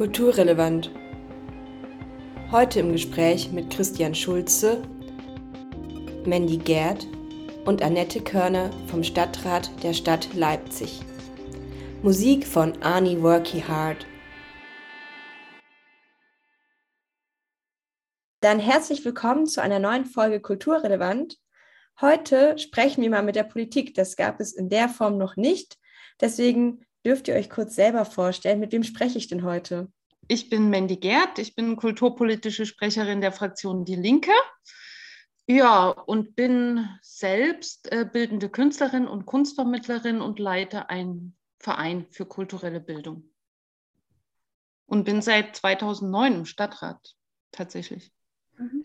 Kulturrelevant. Heute im Gespräch mit Christian Schulze, Mandy Gerd und Annette Körner vom Stadtrat der Stadt Leipzig. Musik von Arnie Worky Hard. Dann herzlich willkommen zu einer neuen Folge Kulturrelevant. Heute sprechen wir mal mit der Politik. Das gab es in der Form noch nicht. Deswegen dürft ihr euch kurz selber vorstellen. Mit wem spreche ich denn heute? Ich bin Mandy Gerd. Ich bin kulturpolitische Sprecherin der Fraktion Die Linke. Ja, und bin selbst äh, bildende Künstlerin und Kunstvermittlerin und leite einen Verein für kulturelle Bildung. Und bin seit 2009 im Stadtrat tatsächlich. Mhm.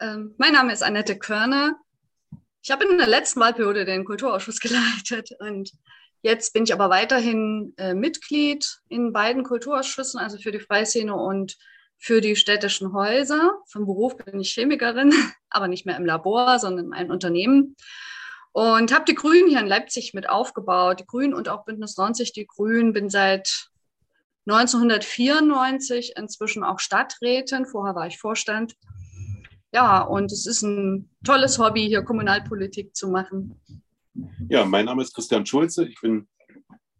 Ähm, mein Name ist Annette Körner. Ich habe in der letzten Wahlperiode den Kulturausschuss geleitet und jetzt bin ich aber weiterhin äh, Mitglied in beiden Kulturausschüssen, also für die Freiszene und für die städtischen Häuser. Vom Beruf bin ich Chemikerin, aber nicht mehr im Labor, sondern in einem Unternehmen. Und habe die Grünen hier in Leipzig mit aufgebaut. Die Grünen und auch Bündnis 90, die Grünen, bin seit 1994 inzwischen auch Stadträtin. Vorher war ich Vorstand ja, und es ist ein tolles Hobby, hier Kommunalpolitik zu machen. Ja, mein Name ist Christian Schulze. Ich bin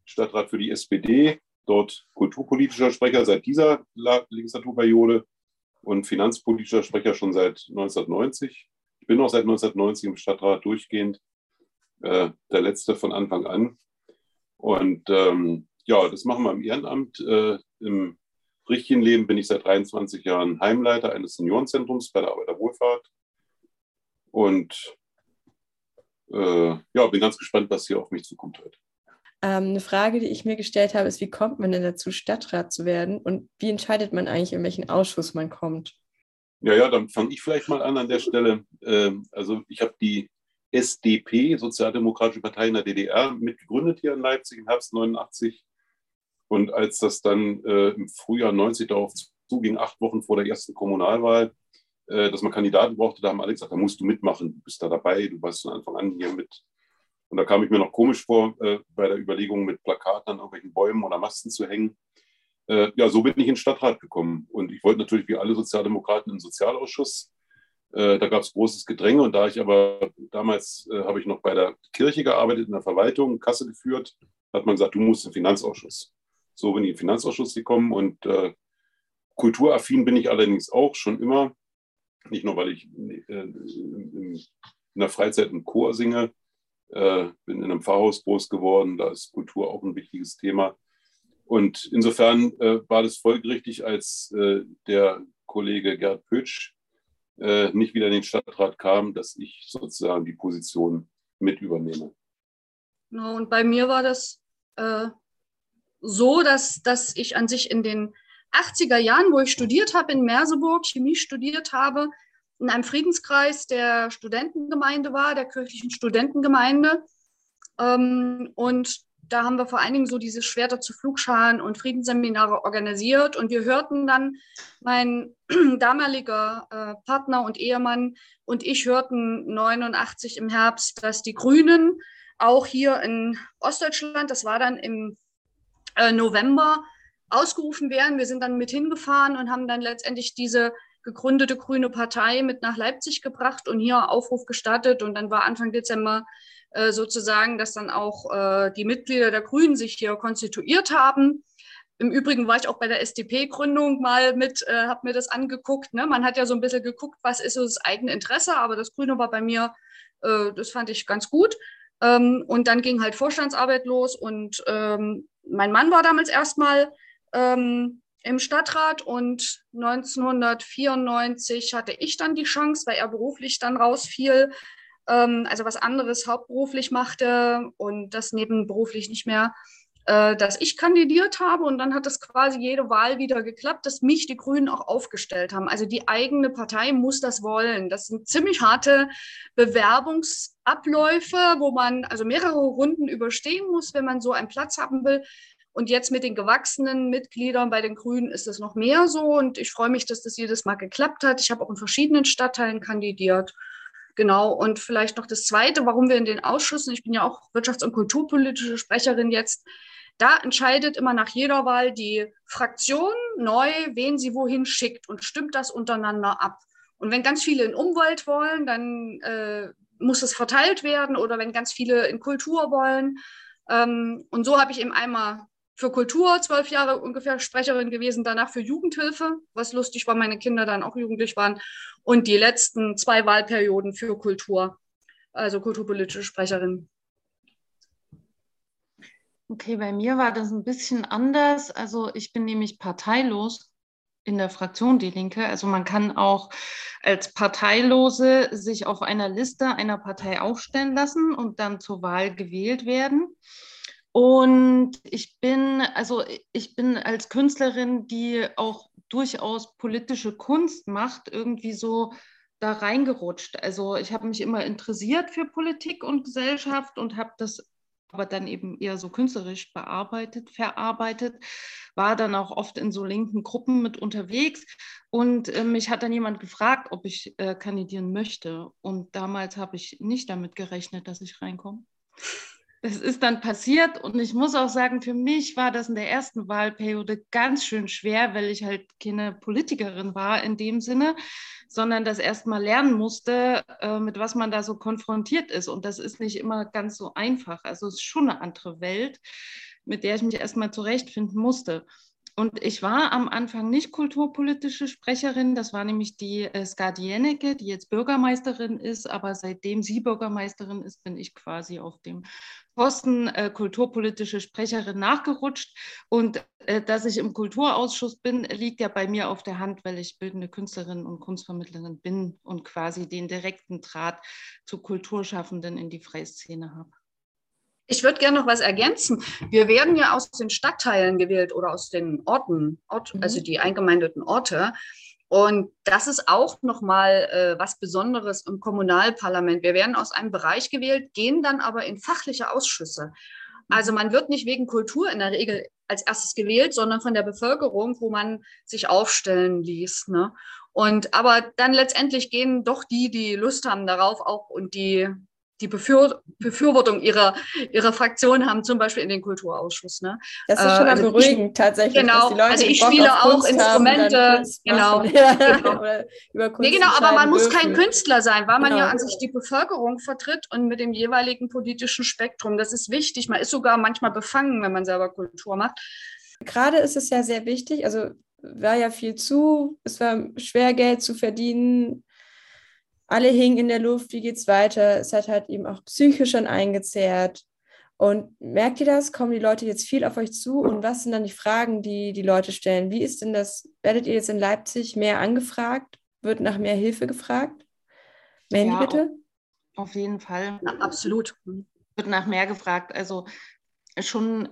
Stadtrat für die SPD, dort kulturpolitischer Sprecher seit dieser Legislaturperiode und finanzpolitischer Sprecher schon seit 1990. Ich bin auch seit 1990 im Stadtrat durchgehend, äh, der letzte von Anfang an. Und ähm, ja, das machen wir im Ehrenamt. Äh, Im richtigen Leben bin ich seit 23 Jahren Heimleiter eines Seniorenzentrums bei der Arbeiterwohlfahrt. Und äh, ja, bin ganz gespannt, was hier auf mich zukommt heute. Ähm, eine Frage, die ich mir gestellt habe, ist, wie kommt man denn dazu, Stadtrat zu werden und wie entscheidet man eigentlich, in welchen Ausschuss man kommt? Ja, ja, dann fange ich vielleicht mal an an der Stelle. Ähm, also ich habe die SDP, Sozialdemokratische Partei in der DDR, mitgegründet hier in Leipzig im Herbst 89 und als das dann äh, im Frühjahr 90 darauf zuging, acht Wochen vor der ersten Kommunalwahl, dass man Kandidaten brauchte, da haben alle gesagt, da musst du mitmachen, du bist da dabei, du warst von Anfang an hier mit. Und da kam ich mir noch komisch vor, äh, bei der Überlegung, mit Plakaten an irgendwelchen Bäumen oder Masten zu hängen. Äh, ja, so bin ich in den Stadtrat gekommen. Und ich wollte natürlich wie alle Sozialdemokraten im Sozialausschuss. Äh, da gab es großes Gedränge. Und da ich aber damals äh, habe ich noch bei der Kirche gearbeitet, in der Verwaltung, Kasse geführt, hat man gesagt, du musst im Finanzausschuss. So bin ich den Finanzausschuss gekommen und äh, kulturaffin bin ich allerdings auch schon immer. Nicht nur, weil ich äh, in, der Freizeit im Chor singe, äh, bin in einem Pfarrhaus groß geworden, da ist Kultur auch ein wichtiges Thema. Und insofern äh, war das folgerichtig, als der Kollege Gerd Pötsch nicht wieder in den Stadtrat kam, dass ich sozusagen die Position mit übernehme. Und bei mir war das äh, so, dass, dass ich an sich in den 80er Jahren, wo ich studiert habe in Merseburg, Chemie studiert habe, in einem Friedenskreis der Studentengemeinde war, der kirchlichen Studentengemeinde. Ähm, und da haben wir vor allen Dingen so diese Schwerter zu Flugscharen und Friedensseminare organisiert. Und wir hörten dann, mein damaliger äh, Partner und Ehemann und ich hörten 89 im Herbst, dass die Grünen auch hier in Ostdeutschland, das war dann im äh, November ausgerufen werden. Wir sind dann mit hingefahren und haben dann letztendlich diese gegründete grüne Partei mit nach Leipzig gebracht und hier Aufruf gestartet. Und dann war Anfang Dezember äh, sozusagen, dass dann auch äh, die Mitglieder der Grünen sich hier konstituiert haben. Im Übrigen war ich auch bei der SDP-Gründung mal mit, äh, habe mir das angeguckt. Ne? Man hat ja so ein bisschen geguckt, was ist so das eigene Interesse, aber das Grüne war bei mir, äh, das fand ich ganz gut. Ähm, und dann ging halt Vorstandsarbeit los und ähm, mein Mann war damals erstmal ähm, im Stadtrat und 1994 hatte ich dann die Chance, weil er beruflich dann rausfiel, ähm, also was anderes hauptberuflich machte und das nebenberuflich nicht mehr, äh, dass ich kandidiert habe. Und dann hat das quasi jede Wahl wieder geklappt, dass mich die Grünen auch aufgestellt haben. Also die eigene Partei muss das wollen. Das sind ziemlich harte Bewerbungsabläufe, wo man also mehrere Runden überstehen muss, wenn man so einen Platz haben will. Und jetzt mit den gewachsenen Mitgliedern bei den Grünen ist es noch mehr so. Und ich freue mich, dass das jedes Mal geklappt hat. Ich habe auch in verschiedenen Stadtteilen kandidiert. Genau. Und vielleicht noch das Zweite, warum wir in den Ausschüssen, ich bin ja auch wirtschafts- und kulturpolitische Sprecherin jetzt, da entscheidet immer nach jeder Wahl die Fraktion neu, wen sie wohin schickt und stimmt das untereinander ab. Und wenn ganz viele in Umwelt wollen, dann äh, muss es verteilt werden oder wenn ganz viele in Kultur wollen. Ähm, und so habe ich eben einmal für Kultur zwölf Jahre ungefähr Sprecherin gewesen, danach für Jugendhilfe, was lustig war, meine Kinder dann auch jugendlich waren. Und die letzten zwei Wahlperioden für Kultur, also kulturpolitische Sprecherin. Okay, bei mir war das ein bisschen anders. Also ich bin nämlich parteilos in der Fraktion Die Linke. Also man kann auch als Parteilose sich auf einer Liste einer Partei aufstellen lassen und dann zur Wahl gewählt werden. Und ich bin, also ich bin als Künstlerin, die auch durchaus politische Kunst macht, irgendwie so da reingerutscht. Also ich habe mich immer interessiert für Politik und Gesellschaft und habe das aber dann eben eher so künstlerisch bearbeitet, verarbeitet, war dann auch oft in so linken Gruppen mit unterwegs. Und äh, mich hat dann jemand gefragt, ob ich äh, kandidieren möchte. Und damals habe ich nicht damit gerechnet, dass ich reinkomme. Es ist dann passiert und ich muss auch sagen, für mich war das in der ersten Wahlperiode ganz schön schwer, weil ich halt keine Politikerin war in dem Sinne sondern das erstmal lernen musste, äh, mit was man da so konfrontiert ist. Und das ist nicht immer ganz so einfach. Also es ist schon eine andere Welt, mit der ich mich erstmal zurechtfinden musste. Und ich war am Anfang nicht kulturpolitische Sprecherin, das war nämlich die äh, Skadi Jennecke, die jetzt Bürgermeisterin ist, aber seitdem sie Bürgermeisterin ist, bin ich quasi auf dem Posten äh, kulturpolitische Sprecherin nachgerutscht. Und äh, dass ich im Kulturausschuss bin, liegt ja bei mir auf der Hand, weil ich bildende Künstlerin und Kunstvermittlerin bin und quasi den direkten Draht zu Kulturschaffenden in die freie Szene habe. Ich würde gerne noch was ergänzen. Wir werden ja aus den Stadtteilen gewählt oder aus den Orten, Ort, mhm. also die eingemeindeten Orte. Und das ist auch nochmal äh, was Besonderes im Kommunalparlament. Wir werden aus einem Bereich gewählt, gehen dann aber in fachliche Ausschüsse. Also man wird nicht wegen Kultur in der Regel als erstes gewählt, sondern von der Bevölkerung, wo man sich aufstellen ließ. Ne? Und aber dann letztendlich gehen doch die, die Lust haben darauf, auch und die die Befür Befürwortung ihrer, ihrer Fraktion haben, zum Beispiel in den Kulturausschuss. Ne? Das ist schon mal also beruhigend ich, tatsächlich. Genau, also ich spiele auch Instrumente. genau. Ja, genau. nee, genau, aber man muss kein Künstler sein, weil man genau. ja an sich die Bevölkerung vertritt und mit dem jeweiligen politischen Spektrum. Das ist wichtig. Man ist sogar manchmal befangen, wenn man selber Kultur macht. Gerade ist es ja sehr wichtig, also war ja viel zu, es war schwer Geld zu verdienen, alle hingen in der Luft, wie geht's weiter? Es hat halt eben auch psychisch schon eingezehrt. Und merkt ihr das? Kommen die Leute jetzt viel auf euch zu? Und was sind dann die Fragen, die die Leute stellen? Wie ist denn das? Werdet ihr jetzt in Leipzig mehr angefragt? Wird nach mehr Hilfe gefragt? Mandy, ja, bitte? Auf jeden Fall. Ja, absolut. Wird nach mehr gefragt. Also schon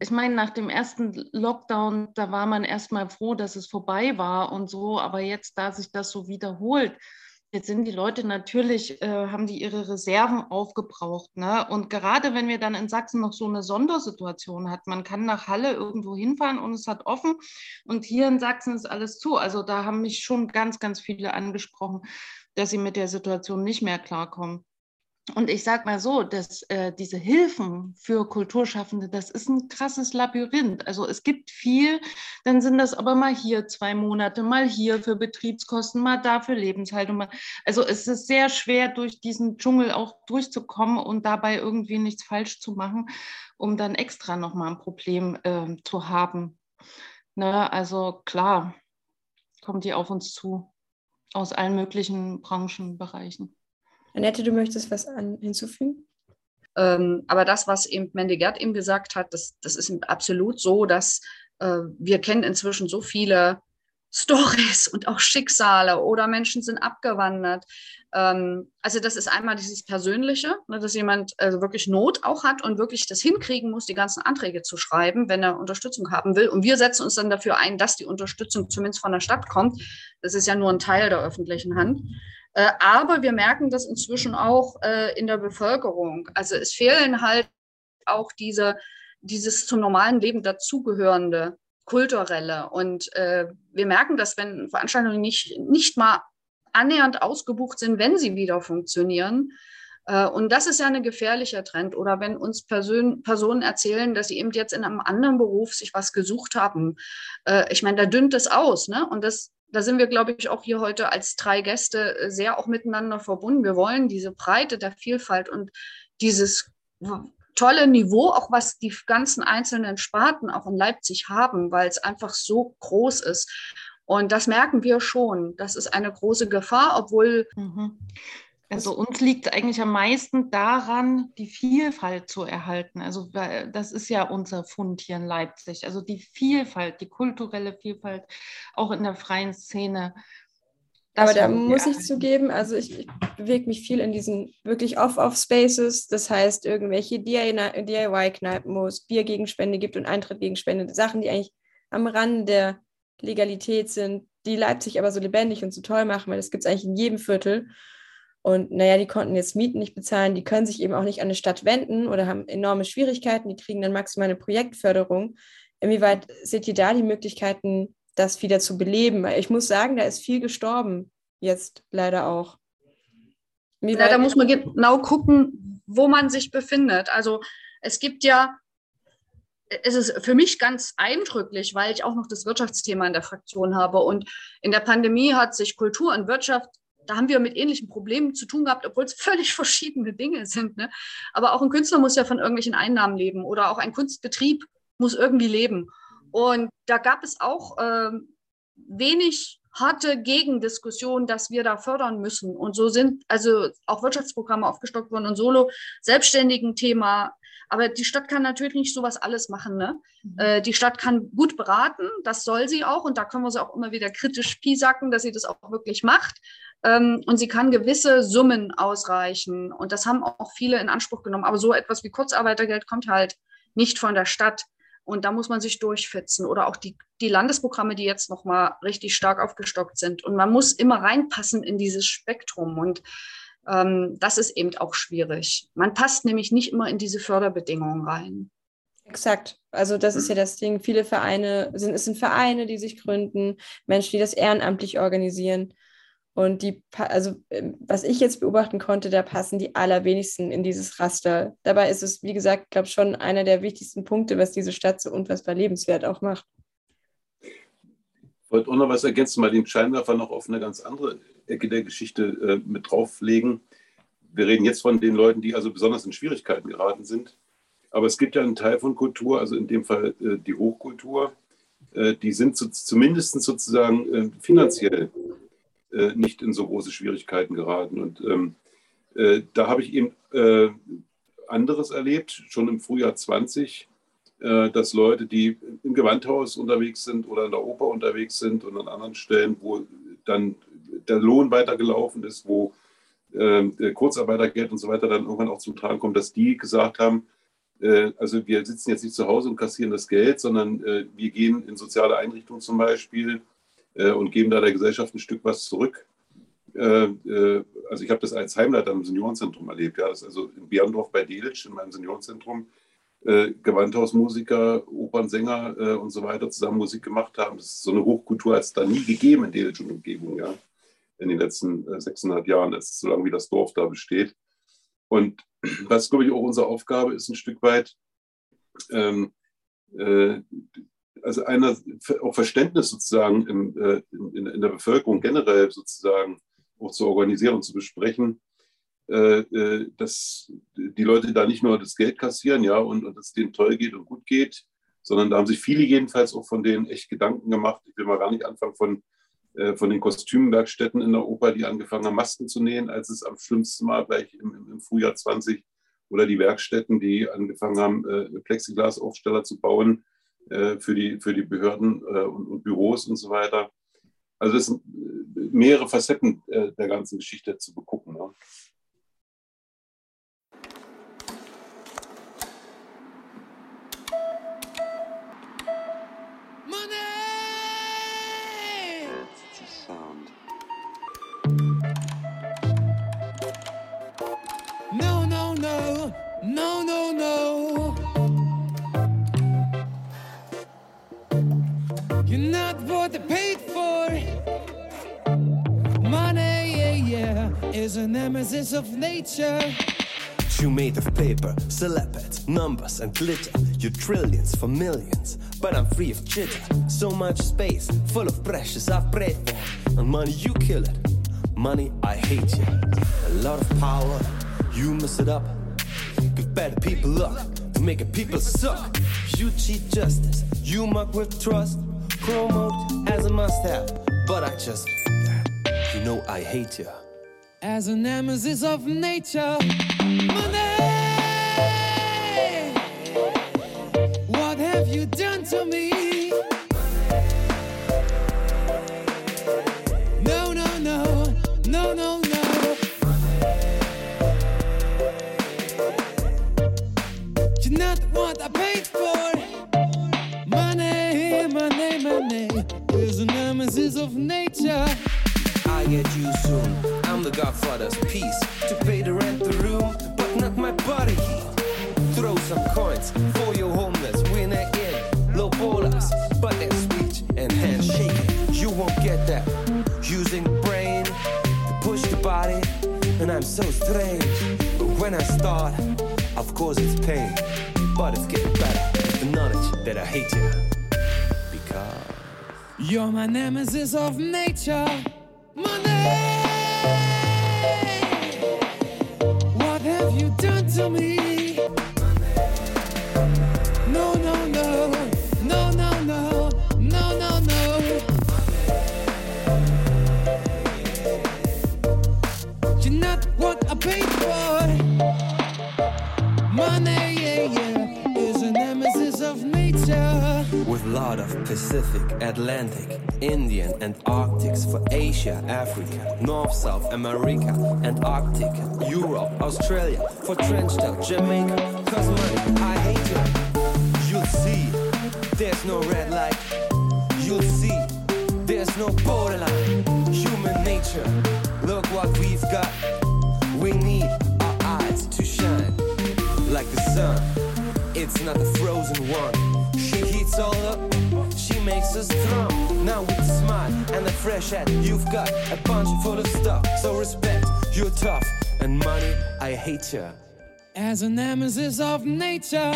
ich meine, nach dem ersten Lockdown, da war man erstmal froh, dass es vorbei war und so, aber jetzt, da sich das so wiederholt, Jetzt sind die Leute natürlich, äh, haben die ihre Reserven aufgebraucht. Ne? Und gerade wenn wir dann in Sachsen noch so eine Sondersituation hat, man kann nach Halle irgendwo hinfahren und es hat offen und hier in Sachsen ist alles zu. Also da haben mich schon ganz, ganz viele angesprochen, dass sie mit der Situation nicht mehr klarkommen. Und ich sage mal so, dass äh, diese Hilfen für Kulturschaffende, das ist ein krasses Labyrinth. Also es gibt viel, dann sind das aber mal hier zwei Monate, mal hier für Betriebskosten, mal da für Lebenshaltung. Also es ist sehr schwer, durch diesen Dschungel auch durchzukommen und dabei irgendwie nichts falsch zu machen, um dann extra nochmal ein Problem äh, zu haben. Ne? Also klar, kommt die auf uns zu, aus allen möglichen Branchenbereichen. Annette, du möchtest was an, hinzufügen? Ähm, aber das, was eben Mandy Gerd eben gesagt hat, das, das ist absolut so, dass äh, wir kennen inzwischen so viele Stories und auch Schicksale oder Menschen sind abgewandert. Ähm, also das ist einmal dieses Persönliche, ne, dass jemand also wirklich Not auch hat und wirklich das hinkriegen muss, die ganzen Anträge zu schreiben, wenn er Unterstützung haben will. Und wir setzen uns dann dafür ein, dass die Unterstützung zumindest von der Stadt kommt. Das ist ja nur ein Teil der öffentlichen Hand. Äh, aber wir merken das inzwischen auch äh, in der Bevölkerung. Also es fehlen halt auch diese, dieses zum normalen Leben dazugehörende kulturelle. Und äh, wir merken das, wenn Veranstaltungen nicht, nicht mal annähernd ausgebucht sind, wenn sie wieder funktionieren, und das ist ja ein gefährlicher Trend. Oder wenn uns Person, Personen erzählen, dass sie eben jetzt in einem anderen Beruf sich was gesucht haben. Ich meine, da dünnt es aus. Ne? Und das, da sind wir, glaube ich, auch hier heute als drei Gäste äh, sehr auch miteinander verbunden. Wir wollen diese Breite der Vielfalt und dieses tolle Niveau, auch was die ganzen einzelnen Sparten auch in Leipzig haben, weil es einfach so groß ist. Und das merken wir schon. Das ist eine große Gefahr, obwohl. Mhm. Also uns liegt eigentlich am meisten daran, die Vielfalt zu erhalten. Also das ist ja unser Fund hier in Leipzig. Also die Vielfalt, die kulturelle Vielfalt, auch in der freien Szene. Aber da muss ich zugeben, also ich, ich bewege mich viel in diesen wirklich Off-Off-Spaces. Das heißt, irgendwelche DIY-Kneipen, wo es Biergegenspende gibt und Eintrittgegenspende. Sachen, die eigentlich am Rand der Legalität sind, die Leipzig aber so lebendig und so toll machen, weil das gibt es eigentlich in jedem Viertel. Und naja, die konnten jetzt Mieten nicht bezahlen, die können sich eben auch nicht an eine Stadt wenden oder haben enorme Schwierigkeiten, die kriegen dann maximal eine Projektförderung. Inwieweit seht ihr da die Möglichkeiten, das wieder zu beleben? Ich muss sagen, da ist viel gestorben, jetzt leider auch. Ja, da muss man genau gucken, wo man sich befindet. Also es gibt ja, es ist für mich ganz eindrücklich, weil ich auch noch das Wirtschaftsthema in der Fraktion habe. Und in der Pandemie hat sich Kultur und Wirtschaft da haben wir mit ähnlichen Problemen zu tun gehabt, obwohl es völlig verschiedene Dinge sind. Ne? Aber auch ein Künstler muss ja von irgendwelchen Einnahmen leben oder auch ein Kunstbetrieb muss irgendwie leben. Und da gab es auch ähm, wenig harte Gegendiskussionen, dass wir da fördern müssen. Und so sind also auch Wirtschaftsprogramme aufgestockt worden und Solo selbstständigen Thema. Aber die Stadt kann natürlich nicht sowas alles machen. Ne? Mhm. Äh, die Stadt kann gut beraten, das soll sie auch. Und da können wir sie auch immer wieder kritisch piesacken, dass sie das auch wirklich macht. Ähm, und sie kann gewisse Summen ausreichen. Und das haben auch viele in Anspruch genommen. Aber so etwas wie Kurzarbeitergeld kommt halt nicht von der Stadt. Und da muss man sich durchfitzen. Oder auch die, die Landesprogramme, die jetzt nochmal richtig stark aufgestockt sind. Und man muss immer reinpassen in dieses Spektrum. Und ähm, das ist eben auch schwierig. Man passt nämlich nicht immer in diese Förderbedingungen rein. Exakt. Also das ist ja das Ding. Viele Vereine sind, es sind Vereine, die sich gründen, Menschen, die das ehrenamtlich organisieren. Und die, also ähm, was ich jetzt beobachten konnte, da passen die allerwenigsten in dieses Raster. Dabei ist es, wie gesagt, glaube schon einer der wichtigsten Punkte, was diese Stadt so unfassbar lebenswert auch macht. Ich wollte auch noch was ergänzen, mal den Scheinwerfer noch auf eine ganz andere Ecke der Geschichte äh, mit drauflegen. Wir reden jetzt von den Leuten, die also besonders in Schwierigkeiten geraten sind. Aber es gibt ja einen Teil von Kultur, also in dem Fall äh, die Hochkultur, äh, die sind so, zumindest sozusagen äh, finanziell äh, nicht in so große Schwierigkeiten geraten. Und ähm, äh, da habe ich eben äh, anderes erlebt, schon im Frühjahr 20, äh, dass Leute, die im Gewandhaus unterwegs sind oder in der Oper unterwegs sind und an anderen Stellen, wo dann der Lohn weitergelaufen ist, wo ähm, Kurzarbeitergeld und so weiter dann irgendwann auch zum Tragen kommt, dass die gesagt haben, äh, also wir sitzen jetzt nicht zu Hause und kassieren das Geld, sondern äh, wir gehen in soziale Einrichtungen zum Beispiel und geben da der Gesellschaft ein Stück was zurück. Äh, äh, also ich habe das als Heimleiter im Seniorenzentrum erlebt. Ja, das ist also in Berndorf bei Delitzsch in meinem Seniorenzentrum äh, Gewandhausmusiker, Opernsänger äh, und so weiter zusammen Musik gemacht haben. Das ist so eine Hochkultur hat es da nie gegeben in Delitzsch und Umgebung, ja, in den letzten äh, 600 Jahren, das so lange wie das Dorf da besteht. Und was, glaube ich, auch unsere Aufgabe ist, ein Stück weit, ähm, äh, also einer, auch Verständnis sozusagen in, äh, in, in, der Bevölkerung generell sozusagen auch zu organisieren und zu besprechen, äh, äh, dass die Leute da nicht nur das Geld kassieren, ja, und, und es denen toll geht und gut geht, sondern da haben sich viele jedenfalls auch von denen echt Gedanken gemacht. Ich will mal gar nicht anfangen von, von den Kostümwerkstätten in der Oper, die angefangen haben, Masken zu nähen, als es am schlimmsten war, gleich im, im Frühjahr 20, oder die Werkstätten, die angefangen haben, Plexiglasaufsteller zu bauen, für, die, für die Behörden äh, und, und, Büros und so weiter. Also es sind mehrere Facetten äh, der ganzen Geschichte zu is a nemesis of nature. You made of paper, syllables, numbers, and glitter. You trillions for millions, but I'm free of jitter. So much space, full of precious I've prayed for. And money, you kill it. Money, I hate you. A lot of power, you mess it up. Give better people luck to make it people suck. You cheat justice, you muck with trust. Promote as a must have, but I just. You know I hate you. As a nemesis of nature. Money! What have you done to me? Get you soon. I'm the godfather's piece to pay the rent, the room, but not my body. Throw some coins for your homeless. Winner in low ballers, but their speech and handshaking. You won't get that. Using brain to push the body, and I'm so strange. But when I start, of course it's pain, but it's getting better. The knowledge that I hate you because. You're my nemesis of nature. What have you done to me? Pacific, Atlantic, Indian, and Arctics for Asia, Africa, North, South America, Antarctica, Europe, Australia, for trenched out Jamaica. Cause money, I hate you. You'll see, there's no red light. You'll see, there's no borderline. Human nature, look what we've got. We need our eyes to shine like the sun. It's not the frozen one. She heats all up, makes us strong. Now with a smile and a fresh head, you've got a bunch full of stuff. So respect, you're tough, and money, I hate you. as a nemesis of nature.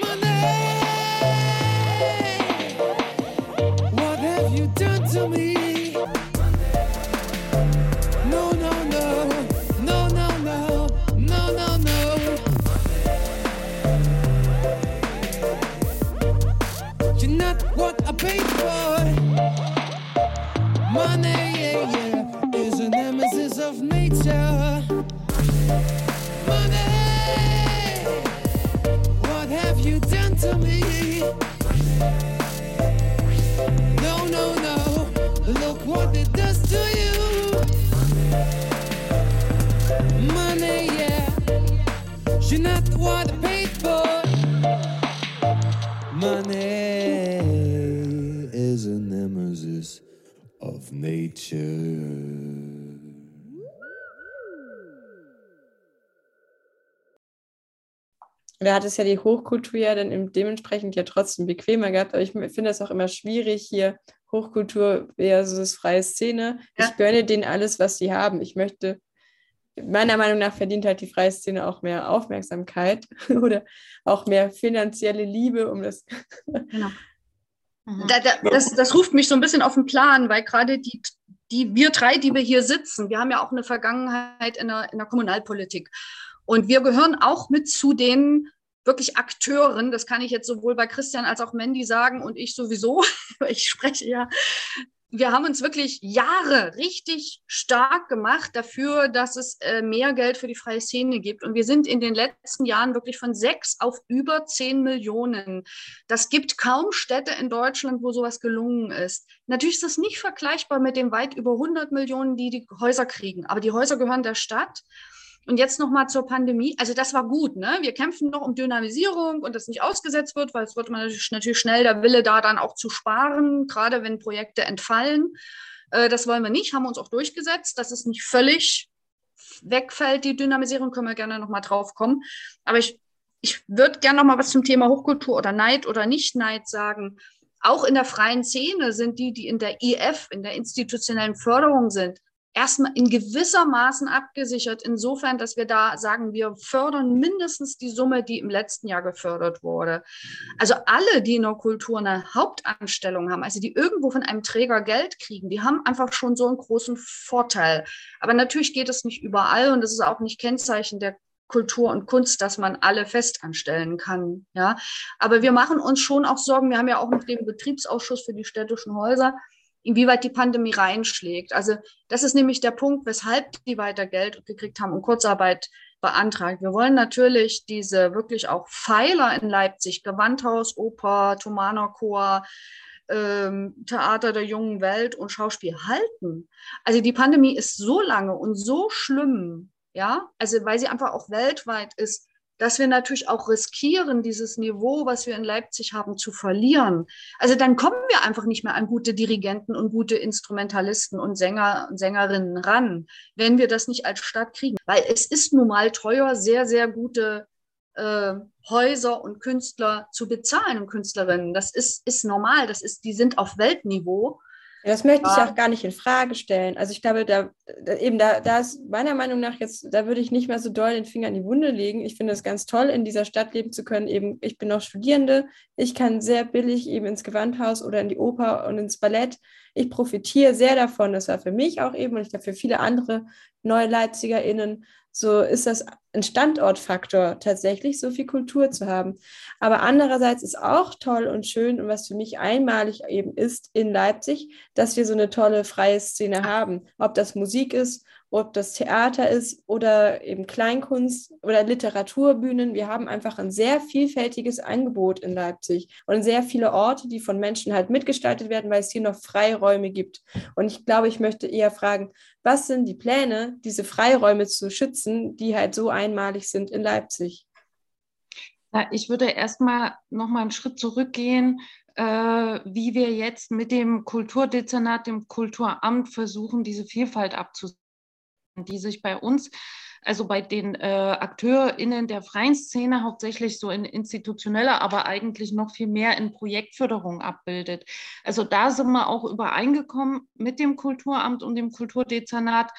Money! No, no, no, look what it does to you. Money, yeah, for. Money is a nemesis of nature. Da hat es ja die Hochkultur ja dann dementsprechend ja trotzdem bequemer gehabt. Aber ich finde das auch immer schwierig hier, Hochkultur versus freie Szene. Ja. Ich gönne denen alles, was sie haben. Ich möchte, meiner Meinung nach verdient halt die freie Szene auch mehr Aufmerksamkeit oder auch mehr finanzielle Liebe, um das. Genau. Mhm. Da, da, das, das ruft mich so ein bisschen auf den Plan, weil gerade die, die, wir drei, die wir hier sitzen, wir haben ja auch eine Vergangenheit in der, in der Kommunalpolitik. Und wir gehören auch mit zu den wirklich Akteuren, das kann ich jetzt sowohl bei Christian als auch Mandy sagen und ich sowieso, ich spreche ja. Wir haben uns wirklich Jahre richtig stark gemacht dafür, dass es äh, mehr Geld für die freie Szene gibt. Und wir sind in den letzten Jahren wirklich von sechs auf über zehn Millionen das gibt kaum Städte in Deutschland, wo sowas gelungen ist. Natürlich ist das nicht vergleichbar mit den weit über 100 Millionen, die die Häuser kriegen. Aber die Häuser gehören der Stadt. Und jetzt nochmal zur Pandemie. Also das war gut. Ne? Wir kämpfen noch um Dynamisierung und das nicht ausgesetzt wird, weil es wird man natürlich, schnell der Wille da dann auch zu sparen, gerade wenn Projekte entfallen. Äh, das wollen wir nicht, haben wir uns auch durchgesetzt, dass es nicht völlig wegfällt, die Dynamisierung, können wir gerne nochmal drauf kommen. Aber ich ich würde gerne noch mal was zum Thema Hochkultur oder Neid oder Nicht-Neid sagen. Auch in der freien Szene sind die, die in der IF, in der institutionellen Förderung sind, erstmal in gewisser Maßen abgesichert, insofern, dass wir da sagen, wir fördern mindestens die Summe, die im letzten Jahr gefördert wurde. Also alle, die in der Kultur eine Hauptanstellung haben, also die irgendwo von einem Träger Geld kriegen, die haben einfach schon so einen großen Vorteil. Aber natürlich geht es nicht überall und es ist auch nicht Kennzeichen der Kultur und Kunst, dass man alle festanstellen kann. Ja, aber wir machen uns schon auch Sorgen. Wir haben ja auch noch den Betriebsausschuss für die städtischen Häuser inwieweit die Pandemie reinschlägt. Also das ist nämlich der Punkt, weshalb die weiter Geld gekriegt haben und Kurzarbeit beantragt. Wir wollen natürlich diese wirklich auch Pfeiler in Leipzig, Gewandhaus, Oper, Thomaner Chor, ähm, Theater der jungen Welt und Schauspiel halten. Also die Pandemie ist so lange und so schlimm, ja, also weil sie einfach auch weltweit ist, dass wir natürlich auch riskieren, dieses Niveau, was wir in Leipzig haben, zu verlieren. Also dann kommen wir einfach nicht mehr an gute Dirigenten und gute Instrumentalisten und Sänger und Sängerinnen ran, wenn wir das nicht als Stadt kriegen. Weil es ist nun mal teuer, sehr, sehr gute äh, Häuser und Künstler zu bezahlen und Künstlerinnen. Das ist, ist normal, das ist, die sind auf Weltniveau. Das möchte ich auch gar nicht in Frage stellen. Also ich glaube, da, da eben da, da ist meiner Meinung nach jetzt, da würde ich nicht mehr so doll den Finger in die Wunde legen. Ich finde es ganz toll, in dieser Stadt leben zu können. Eben, ich bin noch Studierende, ich kann sehr billig eben ins Gewandhaus oder in die Oper und ins Ballett. Ich profitiere sehr davon. Das war für mich auch eben und ich glaube für viele andere NeuleipzigerInnen so ist das ein Standortfaktor, tatsächlich so viel Kultur zu haben. Aber andererseits ist auch toll und schön und was für mich einmalig eben ist in Leipzig, dass wir so eine tolle freie Szene haben. Ob das Musik ist, ob das Theater ist oder eben Kleinkunst oder Literaturbühnen. Wir haben einfach ein sehr vielfältiges Angebot in Leipzig und sehr viele Orte, die von Menschen halt mitgestaltet werden, weil es hier noch Freiräume gibt. Und ich glaube, ich möchte eher fragen, was sind die Pläne, diese Freiräume zu schützen, die halt so einmalig sind in Leipzig? Ja, ich würde erstmal noch mal einen Schritt zurückgehen, äh, wie wir jetzt mit dem Kulturdezernat, dem Kulturamt versuchen, diese Vielfalt abzusetzen die sich bei uns, also bei den äh, AkteurInnen der freien Szene hauptsächlich so in institutioneller, aber eigentlich noch viel mehr in Projektförderung abbildet. Also da sind wir auch übereingekommen mit dem Kulturamt und dem Kulturdezernat,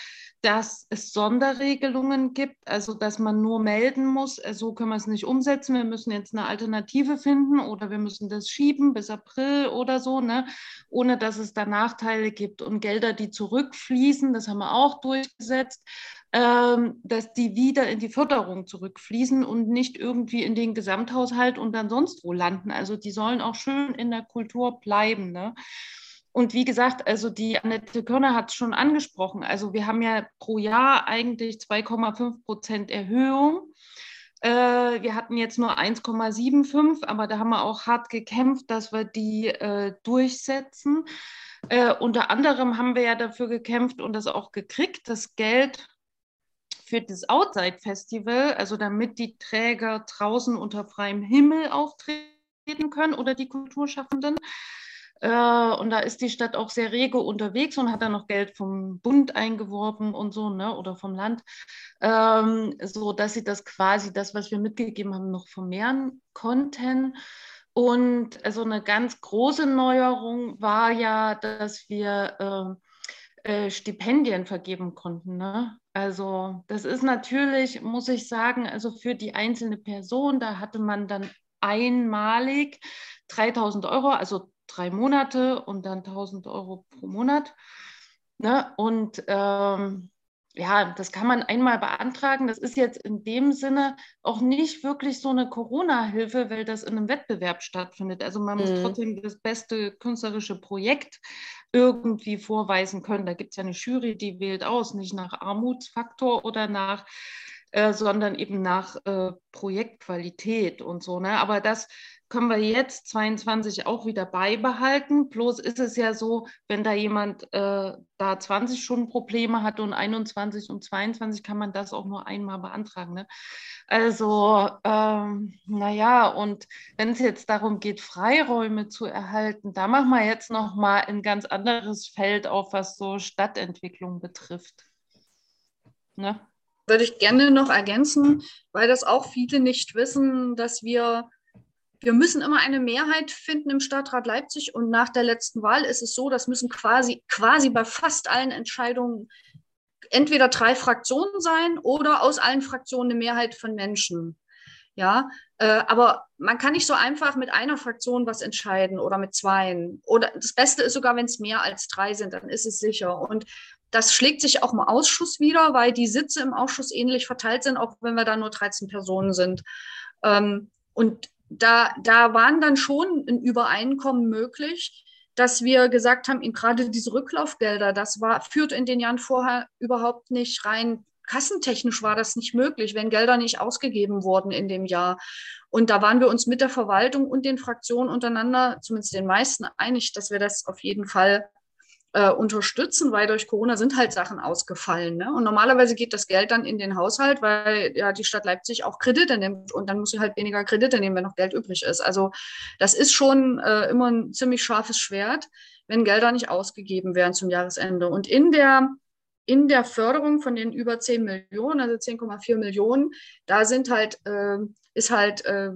dass es Sonderregelungen gibt, also dass man nur melden muss, äh, so können wir es nicht umsetzen, wir müssen jetzt eine Alternative finden oder wir müssen das schieben bis April oder so, ne? ohne dass es da Nachteile gibt und Gelder, die zurückfließen, das haben wir auch durchgesetzt, dass die wieder in die Förderung zurückfließen und nicht irgendwie in den Gesamthaushalt und dann sonst wo landen. Also die sollen auch schön in der Kultur bleiben. Ne? Und wie gesagt, also die Annette Körner hat es schon angesprochen. Also wir haben ja pro Jahr eigentlich 2,5 Prozent Erhöhung. Äh, wir hatten jetzt nur 1,75, aber da haben wir auch hart gekämpft, dass wir die äh, durchsetzen. Äh, unter anderem haben wir ja dafür gekämpft und das auch gekriegt, das Geld für das Outside Festival, also damit die Träger draußen unter freiem Himmel auftreten können oder die Kulturschaffenden. Äh, und da ist die Stadt auch sehr rege unterwegs und hat dann noch Geld vom Bund eingeworben und so, ne, oder vom Land, ähm, so dass sie das quasi, das, was wir mitgegeben haben, noch vermehren konnten. Und also eine ganz große Neuerung war ja, dass wir äh, äh, Stipendien vergeben konnten. Ne? Also das ist natürlich, muss ich sagen, also für die einzelne Person, da hatte man dann einmalig 3000 Euro, also drei Monate und dann 1000 Euro pro Monat. Ne? Und ähm, ja, das kann man einmal beantragen. Das ist jetzt in dem Sinne auch nicht wirklich so eine Corona-Hilfe, weil das in einem Wettbewerb stattfindet. Also man mhm. muss trotzdem das beste künstlerische Projekt irgendwie vorweisen können. Da gibt es ja eine Jury, die wählt aus, nicht nach Armutsfaktor oder nach, äh, sondern eben nach äh, Projektqualität und so. Ne? Aber das können wir jetzt 22 auch wieder beibehalten. Bloß ist es ja so, wenn da jemand äh, da 20 schon Probleme hat und 21 und 22 kann man das auch nur einmal beantragen. Ne? Also, ähm, naja, und wenn es jetzt darum geht, Freiräume zu erhalten, da machen wir jetzt nochmal ein ganz anderes Feld auf, was so Stadtentwicklung betrifft. Ne? Würde ich gerne noch ergänzen, weil das auch viele nicht wissen, dass wir wir müssen immer eine Mehrheit finden im Stadtrat Leipzig und nach der letzten Wahl ist es so, das müssen quasi, quasi bei fast allen Entscheidungen entweder drei Fraktionen sein oder aus allen Fraktionen eine Mehrheit von Menschen. Ja, äh, aber man kann nicht so einfach mit einer Fraktion was entscheiden oder mit zweien. Oder das Beste ist sogar, wenn es mehr als drei sind, dann ist es sicher. Und das schlägt sich auch im Ausschuss wieder, weil die Sitze im Ausschuss ähnlich verteilt sind, auch wenn wir da nur 13 Personen sind. Ähm, und da, da waren dann schon ein Übereinkommen möglich, dass wir gesagt haben, gerade diese Rücklaufgelder, das war, führt in den Jahren vorher überhaupt nicht rein. Kassentechnisch war das nicht möglich, wenn Gelder nicht ausgegeben wurden in dem Jahr. Und da waren wir uns mit der Verwaltung und den Fraktionen untereinander, zumindest den meisten, einig, dass wir das auf jeden Fall äh, unterstützen, weil durch Corona sind halt Sachen ausgefallen. Ne? Und normalerweise geht das Geld dann in den Haushalt, weil ja die Stadt Leipzig auch Kredite nimmt und dann muss sie halt weniger Kredite nehmen, wenn noch Geld übrig ist. Also das ist schon äh, immer ein ziemlich scharfes Schwert, wenn Gelder nicht ausgegeben werden zum Jahresende. Und in der in der Förderung von den über 10 Millionen, also 10,4 Millionen, da sind halt, äh, ist halt, äh,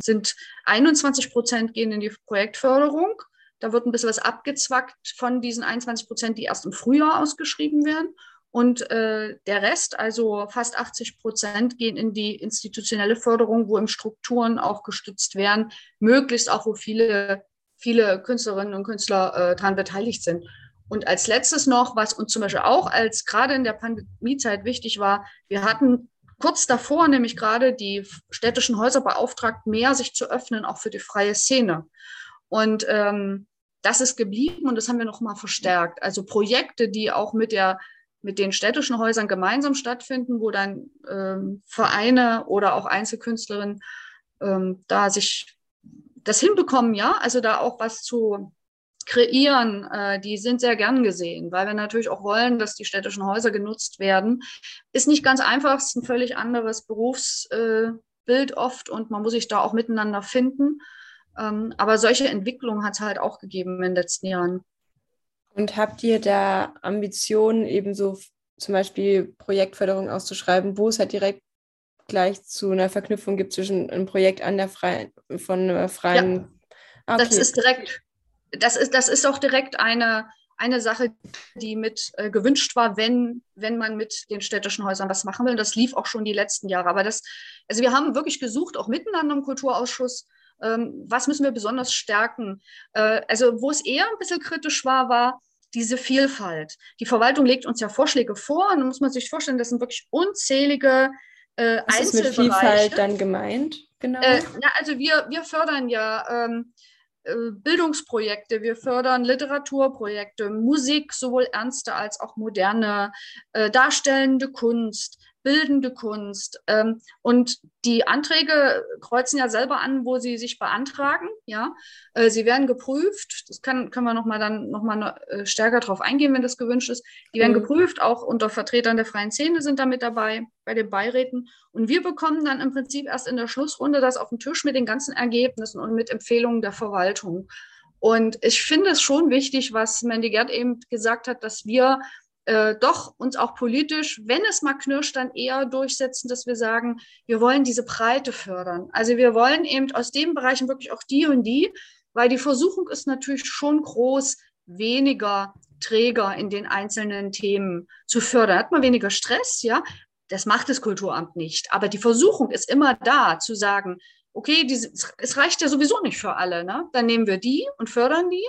sind 21 Prozent gehen in die Projektförderung da wird ein bisschen was abgezwackt von diesen 21 Prozent, die erst im Frühjahr ausgeschrieben werden. Und äh, der Rest, also fast 80 Prozent, gehen in die institutionelle Förderung, wo im Strukturen auch gestützt werden, möglichst auch, wo viele, viele Künstlerinnen und Künstler äh, daran beteiligt sind. Und als letztes noch, was uns zum Beispiel auch als gerade in der Pandemiezeit wichtig war, wir hatten kurz davor nämlich gerade die städtischen Häuser beauftragt, mehr sich zu öffnen, auch für die freie Szene. Und ähm, das ist geblieben und das haben wir nochmal verstärkt. Also Projekte, die auch mit der mit den städtischen Häusern gemeinsam stattfinden, wo dann ähm, Vereine oder auch Einzelkünstlerinnen ähm, da sich das hinbekommen, ja, also da auch was zu kreieren, äh, die sind sehr gern gesehen, weil wir natürlich auch wollen, dass die städtischen Häuser genutzt werden. Ist nicht ganz einfach, ist ein völlig anderes Berufsbild äh, oft und man muss sich da auch miteinander finden. Ähm, aber solche Entwicklungen hat es halt auch gegeben in den letzten Jahren. Und habt ihr da Ambitionen, eben so zum Beispiel Projektförderung auszuschreiben, wo es halt direkt gleich zu einer Verknüpfung gibt zwischen einem Projekt an der freien, von einer freien. Ja, ah, okay. Das ist direkt, das ist, das ist auch direkt eine, eine Sache, die mit äh, gewünscht war, wenn, wenn man mit den städtischen Häusern was machen will. Das lief auch schon die letzten Jahre. Aber das, also wir haben wirklich gesucht, auch miteinander im Kulturausschuss, was müssen wir besonders stärken? Äh, also wo es eher ein bisschen kritisch war, war diese Vielfalt. Die Verwaltung legt uns ja Vorschläge vor und dann muss man sich vorstellen, das sind wirklich unzählige äh, Was ist mit Vielfalt dann gemeint? Genau. Äh, ja, also wir, wir fördern ja ähm, äh, Bildungsprojekte, wir fördern Literaturprojekte, Musik, sowohl ernste als auch moderne, äh, darstellende Kunst, bildende Kunst. Ähm, und die Anträge kreuzen ja selber an, wo sie sich beantragen. Ja, äh, sie werden geprüft. Das kann, können wir noch mal dann noch mal äh, stärker darauf eingehen, wenn das gewünscht ist. Die werden mhm. geprüft. Auch unter Vertretern der freien Szene sind da mit dabei bei den Beiräten. Und wir bekommen dann im Prinzip erst in der Schlussrunde das auf den Tisch mit den ganzen Ergebnissen und mit Empfehlungen der Verwaltung. Und ich finde es schon wichtig, was Mandy Gerd eben gesagt hat, dass wir äh, doch uns auch politisch, wenn es mal knirscht, dann eher durchsetzen, dass wir sagen, wir wollen diese Breite fördern. Also wir wollen eben aus den Bereichen wirklich auch die und die, weil die Versuchung ist natürlich schon groß, weniger Träger in den einzelnen Themen zu fördern. Hat man weniger Stress, ja. Das macht das Kulturamt nicht. Aber die Versuchung ist immer da, zu sagen, okay, diese, es reicht ja sowieso nicht für alle. Ne? Dann nehmen wir die und fördern die.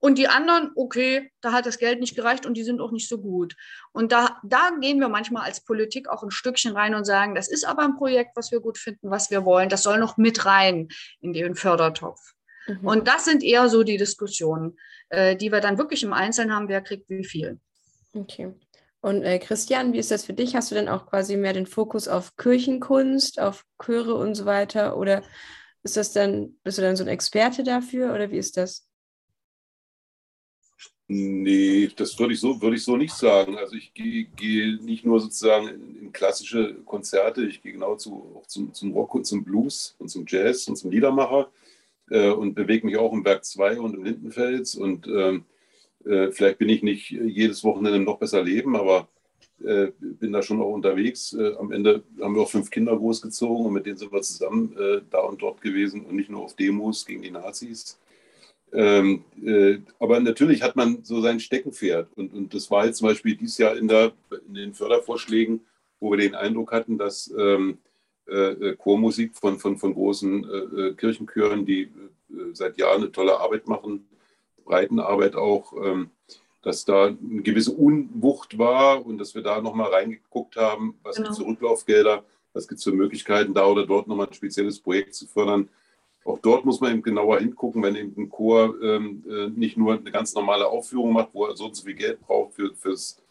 Und die anderen, okay, da hat das Geld nicht gereicht und die sind auch nicht so gut. Und da, da gehen wir manchmal als Politik auch ein Stückchen rein und sagen, das ist aber ein Projekt, was wir gut finden, was wir wollen. Das soll noch mit rein in den Fördertopf. Mhm. Und das sind eher so die Diskussionen, äh, die wir dann wirklich im Einzelnen haben, wer kriegt wie viel. Okay. Und äh, Christian, wie ist das für dich? Hast du denn auch quasi mehr den Fokus auf Kirchenkunst, auf Chöre und so weiter? Oder ist das dann, bist du dann so ein Experte dafür oder wie ist das? Nee, das würde ich so, würde ich so nicht sagen. Also ich gehe, gehe nicht nur sozusagen in, in, klassische Konzerte, ich gehe genau zu, auch zum, zum Rock und zum Blues und zum Jazz und zum Liedermacher äh, und bewege mich auch im Werk 2 und im Lindenfels. Und ähm, äh, vielleicht bin ich nicht jedes Wochenende noch besser leben, aber äh, bin da schon auch unterwegs. Äh, am Ende haben wir auch fünf Kinder großgezogen und mit denen sind wir zusammen äh, da und dort gewesen und nicht nur auf Demos gegen die Nazis. Ähm, äh, aber natürlich hat man so sein Steckenpferd. Und, und das war jetzt zum Beispiel dieses Jahr in, der, in den Fördervorschlägen, wo wir den Eindruck hatten, dass ähm, äh, äh Chormusik von, von, von großen äh, äh Kirchenchören, die äh, seit Jahren eine tolle Arbeit machen, Breitenarbeit auch, ähm, dass da eine gewisse Unwucht war und dass wir da nochmal reingeguckt haben, was genau. gibt es für Rücklaufgelder, was gibt es für Möglichkeiten, da oder dort nochmal ein spezielles Projekt zu fördern. Auch dort muss man eben genauer hingucken, wenn eben ein Chor ähm, äh, nicht nur eine ganz normale Aufführung macht, wo er so und so viel Geld braucht für, fürs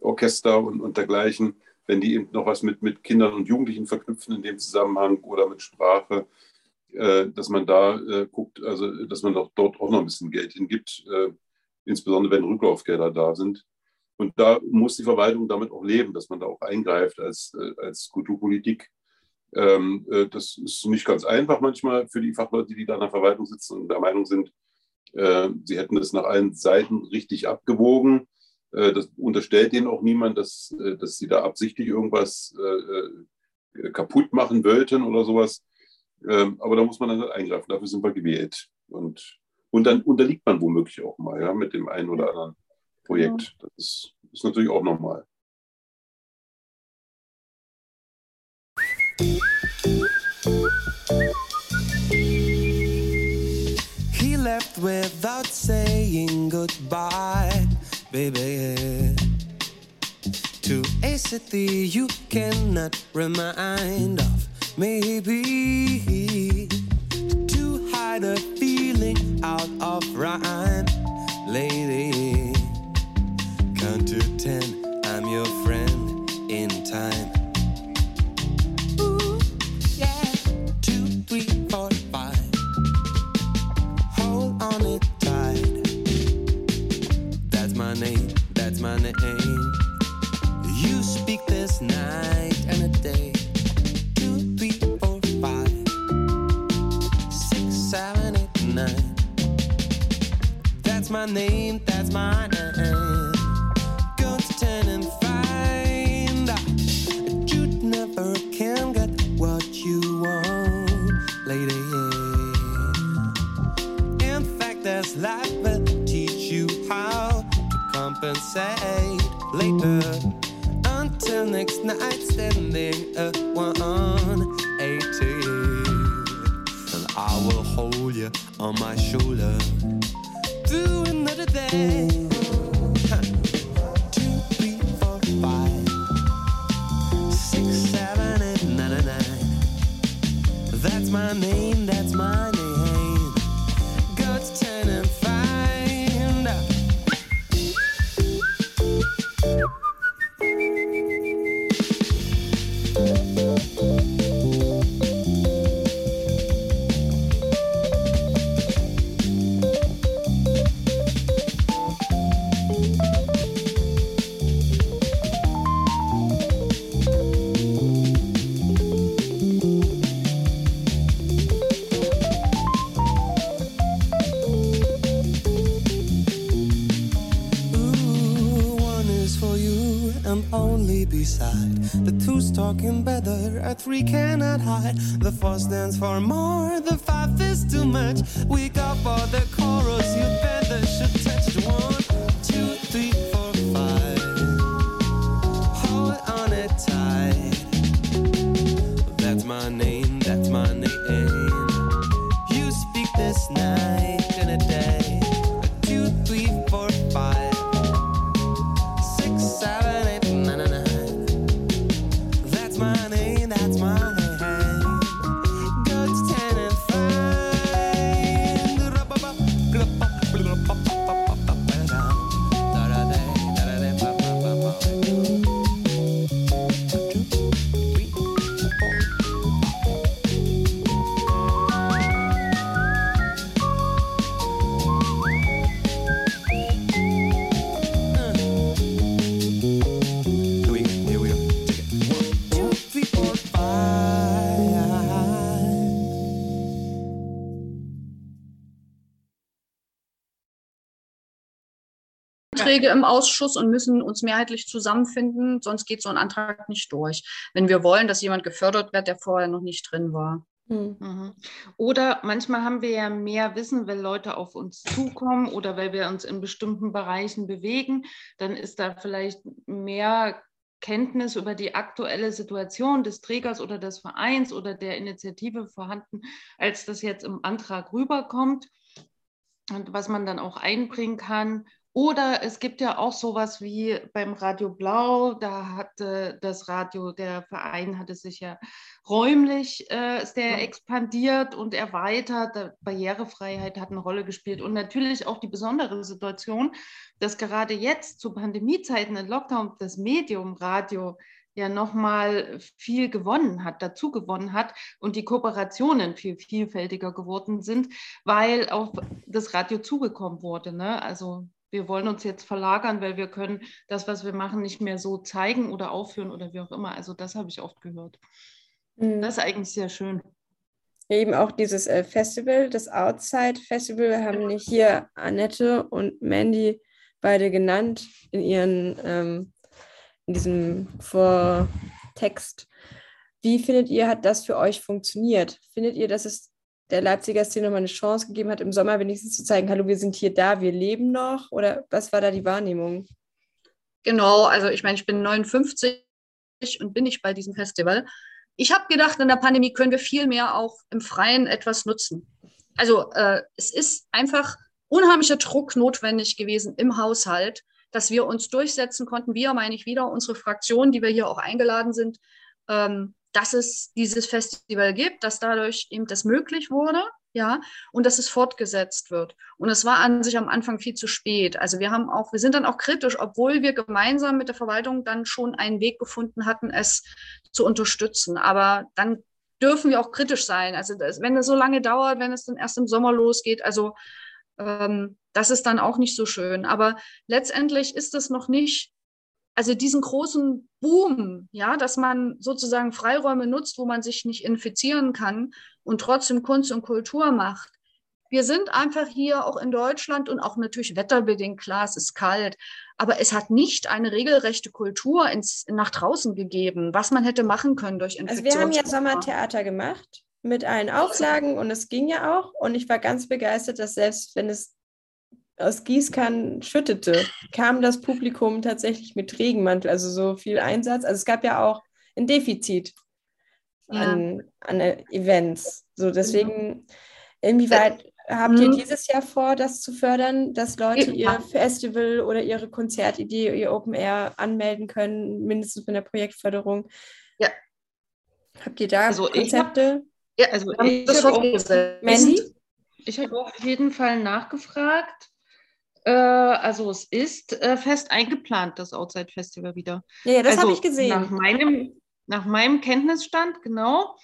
Orchester und, und dergleichen, wenn die eben noch was mit, mit Kindern und Jugendlichen verknüpfen in dem Zusammenhang oder mit Sprache, äh, dass man da äh, guckt, also dass man doch dort auch noch ein bisschen Geld hingibt, äh, insbesondere wenn Rücklaufgelder da sind. Und da muss die Verwaltung damit auch leben, dass man da auch eingreift als, äh, als Kulturpolitik. Ähm, äh, das ist nicht ganz einfach manchmal für die Fachleute, die da in der Verwaltung sitzen und der Meinung sind, sie hätten es nach allen Seiten richtig abgewogen. das unterstellt denen auch niemand, dass, dass sie da absichtlich irgendwas kaputt machen wollten oder sowas. Ähm, aber da muss man dann halt eingreifen. Dafür sind wir gewählt. Und, und dann unterliegt man womöglich auch mal ja, mit dem einen oder anderen Projekt. Das ist, ist natürlich auch normal. Without saying goodbye, baby. To a city you cannot remind of. Maybe to hide a feeling out of rhyme, lady. That's my name, that's my name. Go to ten and find out. You never can get what you want, lady. In fact, this life will teach you how to compensate later. Until next night, standing at 180. And I will hold you on my shoulder That's my name, that's my name. Talking better, a three cannot hide. The four stands for more, the five is too much. We Anträge im Ausschuss und müssen uns mehrheitlich zusammenfinden, sonst geht so ein Antrag nicht durch. Wenn wir wollen, dass jemand gefördert wird, der vorher noch nicht drin war. Hm. Mhm. Oder manchmal haben wir ja mehr Wissen, weil Leute auf uns zukommen oder weil wir uns in bestimmten Bereichen bewegen. Dann ist da vielleicht mehr Kenntnis über die aktuelle Situation des Trägers oder des Vereins oder der Initiative vorhanden, als das jetzt im Antrag rüberkommt und was man dann auch einbringen kann. Oder es gibt ja auch sowas wie beim Radio Blau, da hatte das Radio, der Verein hatte sich ja räumlich äh, sehr expandiert und erweitert. Barrierefreiheit hat eine Rolle gespielt und natürlich auch die besondere Situation, dass gerade jetzt zu Pandemiezeiten in Lockdown das Medium Radio ja nochmal viel gewonnen hat, dazu gewonnen hat und die Kooperationen viel vielfältiger geworden sind, weil auf das Radio zugekommen wurde. Ne? Also wir wollen uns jetzt verlagern, weil wir können das, was wir machen, nicht mehr so zeigen oder aufführen oder wie auch immer. Also das habe ich oft gehört. Mhm. Das ist eigentlich sehr schön. Eben auch dieses äh, Festival, das Outside Festival. Wir haben nicht hier Annette und Mandy beide genannt in ihren ähm, in diesem Vortext. Wie findet ihr, hat das für euch funktioniert? Findet ihr, dass es der Leipziger Szene nochmal eine Chance gegeben hat, im Sommer wenigstens zu zeigen, hallo, wir sind hier da, wir leben noch? Oder was war da die Wahrnehmung? Genau, also ich meine, ich bin 59 und bin nicht bei diesem Festival. Ich habe gedacht, in der Pandemie können wir viel mehr auch im Freien etwas nutzen. Also äh, es ist einfach unheimlicher Druck notwendig gewesen im Haushalt, dass wir uns durchsetzen konnten. Wir, meine ich wieder, unsere Fraktion, die wir hier auch eingeladen sind, ähm, dass es dieses Festival gibt, dass dadurch eben das möglich wurde, ja, und dass es fortgesetzt wird. Und es war an sich am Anfang viel zu spät. Also wir haben auch, wir sind dann auch kritisch, obwohl wir gemeinsam mit der Verwaltung dann schon einen Weg gefunden hatten, es zu unterstützen. Aber dann dürfen wir auch kritisch sein. Also das, wenn es so lange dauert, wenn es dann erst im Sommer losgeht, also ähm, das ist dann auch nicht so schön. Aber letztendlich ist es noch nicht also diesen großen Boom, ja, dass man sozusagen Freiräume nutzt, wo man sich nicht infizieren kann und trotzdem Kunst und Kultur macht. Wir sind einfach hier auch in Deutschland und auch natürlich wetterbedingt, klar, es ist kalt, aber es hat nicht eine regelrechte Kultur ins, nach draußen gegeben, was man hätte machen können durch Infektions Also wir haben ja Sommertheater gemacht mit allen Auflagen und es ging ja auch und ich war ganz begeistert, dass selbst wenn es aus Gießkannen schüttete, kam das Publikum tatsächlich mit Regenmantel, also so viel Einsatz. Also es gab ja auch ein Defizit an, ja. an Events. So deswegen, inwieweit habt ihr mhm. dieses Jahr vor, das zu fördern, dass Leute ihr Festival oder ihre Konzertidee, ihr Open Air anmelden können, mindestens mit der Projektförderung? Ja. Habt ihr da also Konzepte? Hab, ja, also ich? Ich habe auf jeden Fall nachgefragt äh, also es ist äh, fest eingeplant, das Outside Festival wieder. Ja, das also habe ich gesehen. Nach meinem, nach meinem Kenntnisstand, genau,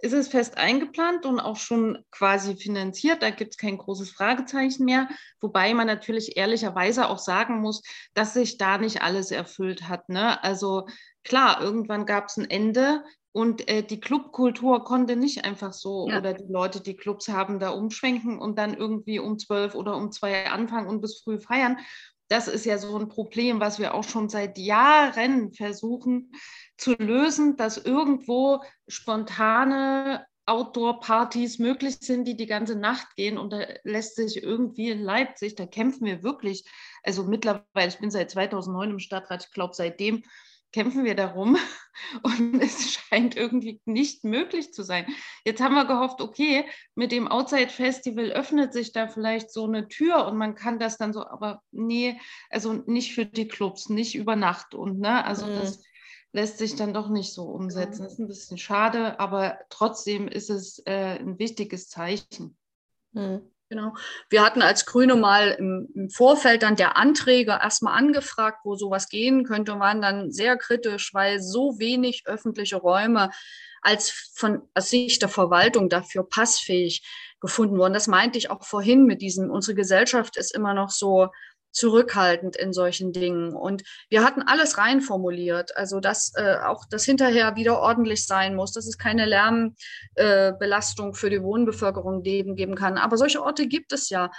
ist es fest eingeplant und auch schon quasi finanziert. Da gibt es kein großes Fragezeichen mehr. Wobei man natürlich ehrlicherweise auch sagen muss, dass sich da nicht alles erfüllt hat. Ne? Also klar, irgendwann gab es ein Ende. Und äh, die Clubkultur konnte nicht einfach so, ja. oder die Leute, die Clubs haben, da umschwenken und dann irgendwie um zwölf oder um zwei anfangen und bis früh feiern. Das ist ja so ein Problem, was wir auch schon seit Jahren versuchen zu lösen, dass irgendwo spontane Outdoor-Partys möglich sind, die die ganze Nacht gehen. Und da lässt sich irgendwie in Leipzig, da kämpfen wir wirklich, also mittlerweile, ich bin seit 2009 im Stadtrat, ich glaube seitdem kämpfen wir darum und es scheint irgendwie nicht möglich zu sein. Jetzt haben wir gehofft, okay, mit dem Outside Festival öffnet sich da vielleicht so eine Tür und man kann das dann so, aber nee, also nicht für die Clubs, nicht über Nacht und ne, also mhm. das lässt sich dann doch nicht so umsetzen. Das ist ein bisschen schade, aber trotzdem ist es äh, ein wichtiges Zeichen. Mhm. Genau. Wir hatten als Grüne mal im, im, Vorfeld dann der Anträge erstmal angefragt, wo sowas gehen könnte, und waren dann sehr kritisch, weil so wenig öffentliche Räume als von aus Sicht der Verwaltung dafür passfähig gefunden wurden. Das meinte ich auch vorhin mit diesem, unsere Gesellschaft ist immer noch so zurückhaltend in solchen Dingen. Und wir hatten alles reinformuliert, also dass äh, auch das hinterher wieder ordentlich sein muss, dass es keine Lärmbelastung äh, für die Wohnbevölkerung geben, geben kann. Aber solche Orte gibt es ja.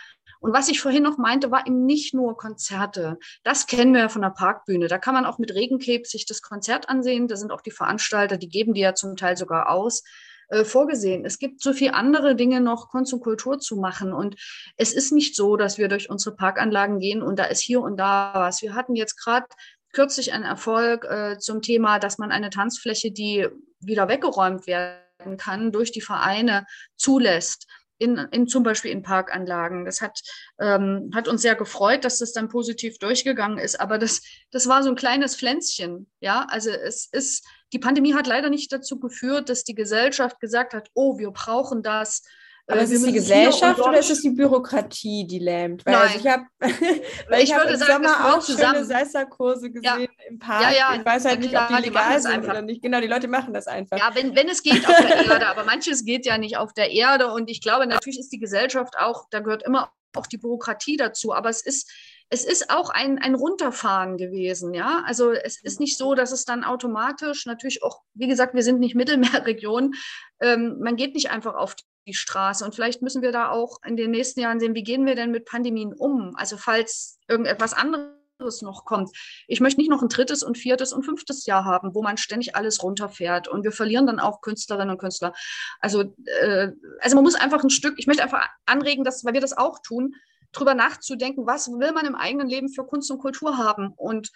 Und was ich vorhin noch meinte, war eben nicht nur Konzerte. Das kennen wir ja von der Parkbühne. Da kann man auch mit Regencape sich das Konzert ansehen. Da sind auch die Veranstalter, die geben die ja zum Teil sogar aus. Äh, vorgesehen. Es gibt so viele andere Dinge noch, Kunst und Kultur zu machen. Und es ist nicht so, dass wir durch unsere Parkanlagen gehen und da ist hier und da was. Wir hatten jetzt gerade kürzlich einen Erfolg äh, zum Thema, dass man eine Tanzfläche, die wieder weggeräumt werden kann, durch die Vereine zulässt in, in zum Beispiel in Parkanlagen. Das hat, ähm, hat uns sehr gefreut, dass das dann positiv durchgegangen ist. Aber das, das war so ein kleines Pflänzchen. Ja, also es ist, die Pandemie hat leider nicht dazu geführt, dass die Gesellschaft gesagt hat, oh, wir brauchen das. Aber Äh, ist es die Gesellschaft oder ist es die Bürokratie, die lähmt? Weil also Nein. ich habe weil Ich ich würde im sagen, Sommer auch schöne zusammen. Salsa-Kurse gesehen im Park. Ja, ja, ich weiß halt nicht, ob klar, die die legal das sind einfach. oder nicht. Genau, die Leute machen das einfach. Ja, wenn, wenn es geht auf der Erde, aber manches geht ja nicht auf der Erde. Und ich glaube, natürlich ist die Gesellschaft auch, da gehört immer auch die Bürokratie dazu. Aber es ist, es ist auch ein, ein Runterfahren gewesen, ja. Also es ist nicht so, dass es dann automatisch natürlich auch, wie gesagt, wir sind nicht Mittelmeerregion, ähm, man geht nicht einfach auf die Straße. Und vielleicht müssen wir da auch in den nächsten Jahren sehen, wie gehen wir denn mit Pandemien um? Also falls irgendetwas anderes noch kommt. Ich möchte nicht noch ein drittes und viertes und fünftes Jahr haben, wo man ständig alles runterfährt und wir verlieren dann auch Künstlerinnen und Künstler. Also, äh, also man muss einfach ein Stück, ich möchte einfach anregen, dass, weil wir das auch tun, drüber nachzudenken, was will man im eigenen Leben für Kunst und Kultur haben. Und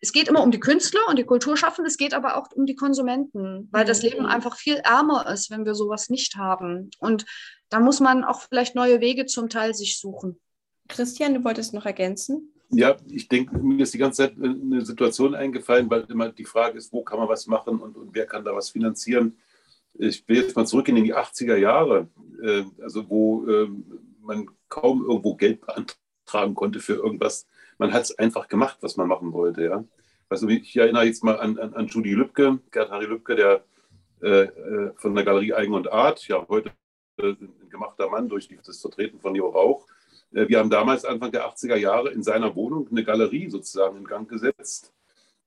es geht immer um die Künstler und die Kulturschaffenden, es geht aber auch um die Konsumenten, weil das Leben einfach viel ärmer ist, wenn wir sowas nicht haben. Und da muss man auch vielleicht neue Wege zum Teil sich suchen. Christian, du wolltest noch ergänzen? Ja, ich denke, mir ist die ganze Zeit eine Situation eingefallen, weil immer die Frage ist, wo kann man was machen und, und wer kann da was finanzieren. Ich will jetzt mal zurück in die 80er Jahre, äh, also wo äh, man kaum irgendwo Geld beantragen konnte für irgendwas. Man hat es einfach gemacht, was man machen wollte. Ja? Also ich erinnere jetzt mal an, an, an Judy Lübke, Gerd-Harry Lübke, der äh, äh, von der Galerie Eigen und Art, ja heute äh, ein gemachter Mann durch das Vertreten von Leo Rauch. Äh, wir haben damals Anfang der 80er Jahre in seiner Wohnung eine Galerie sozusagen in Gang gesetzt.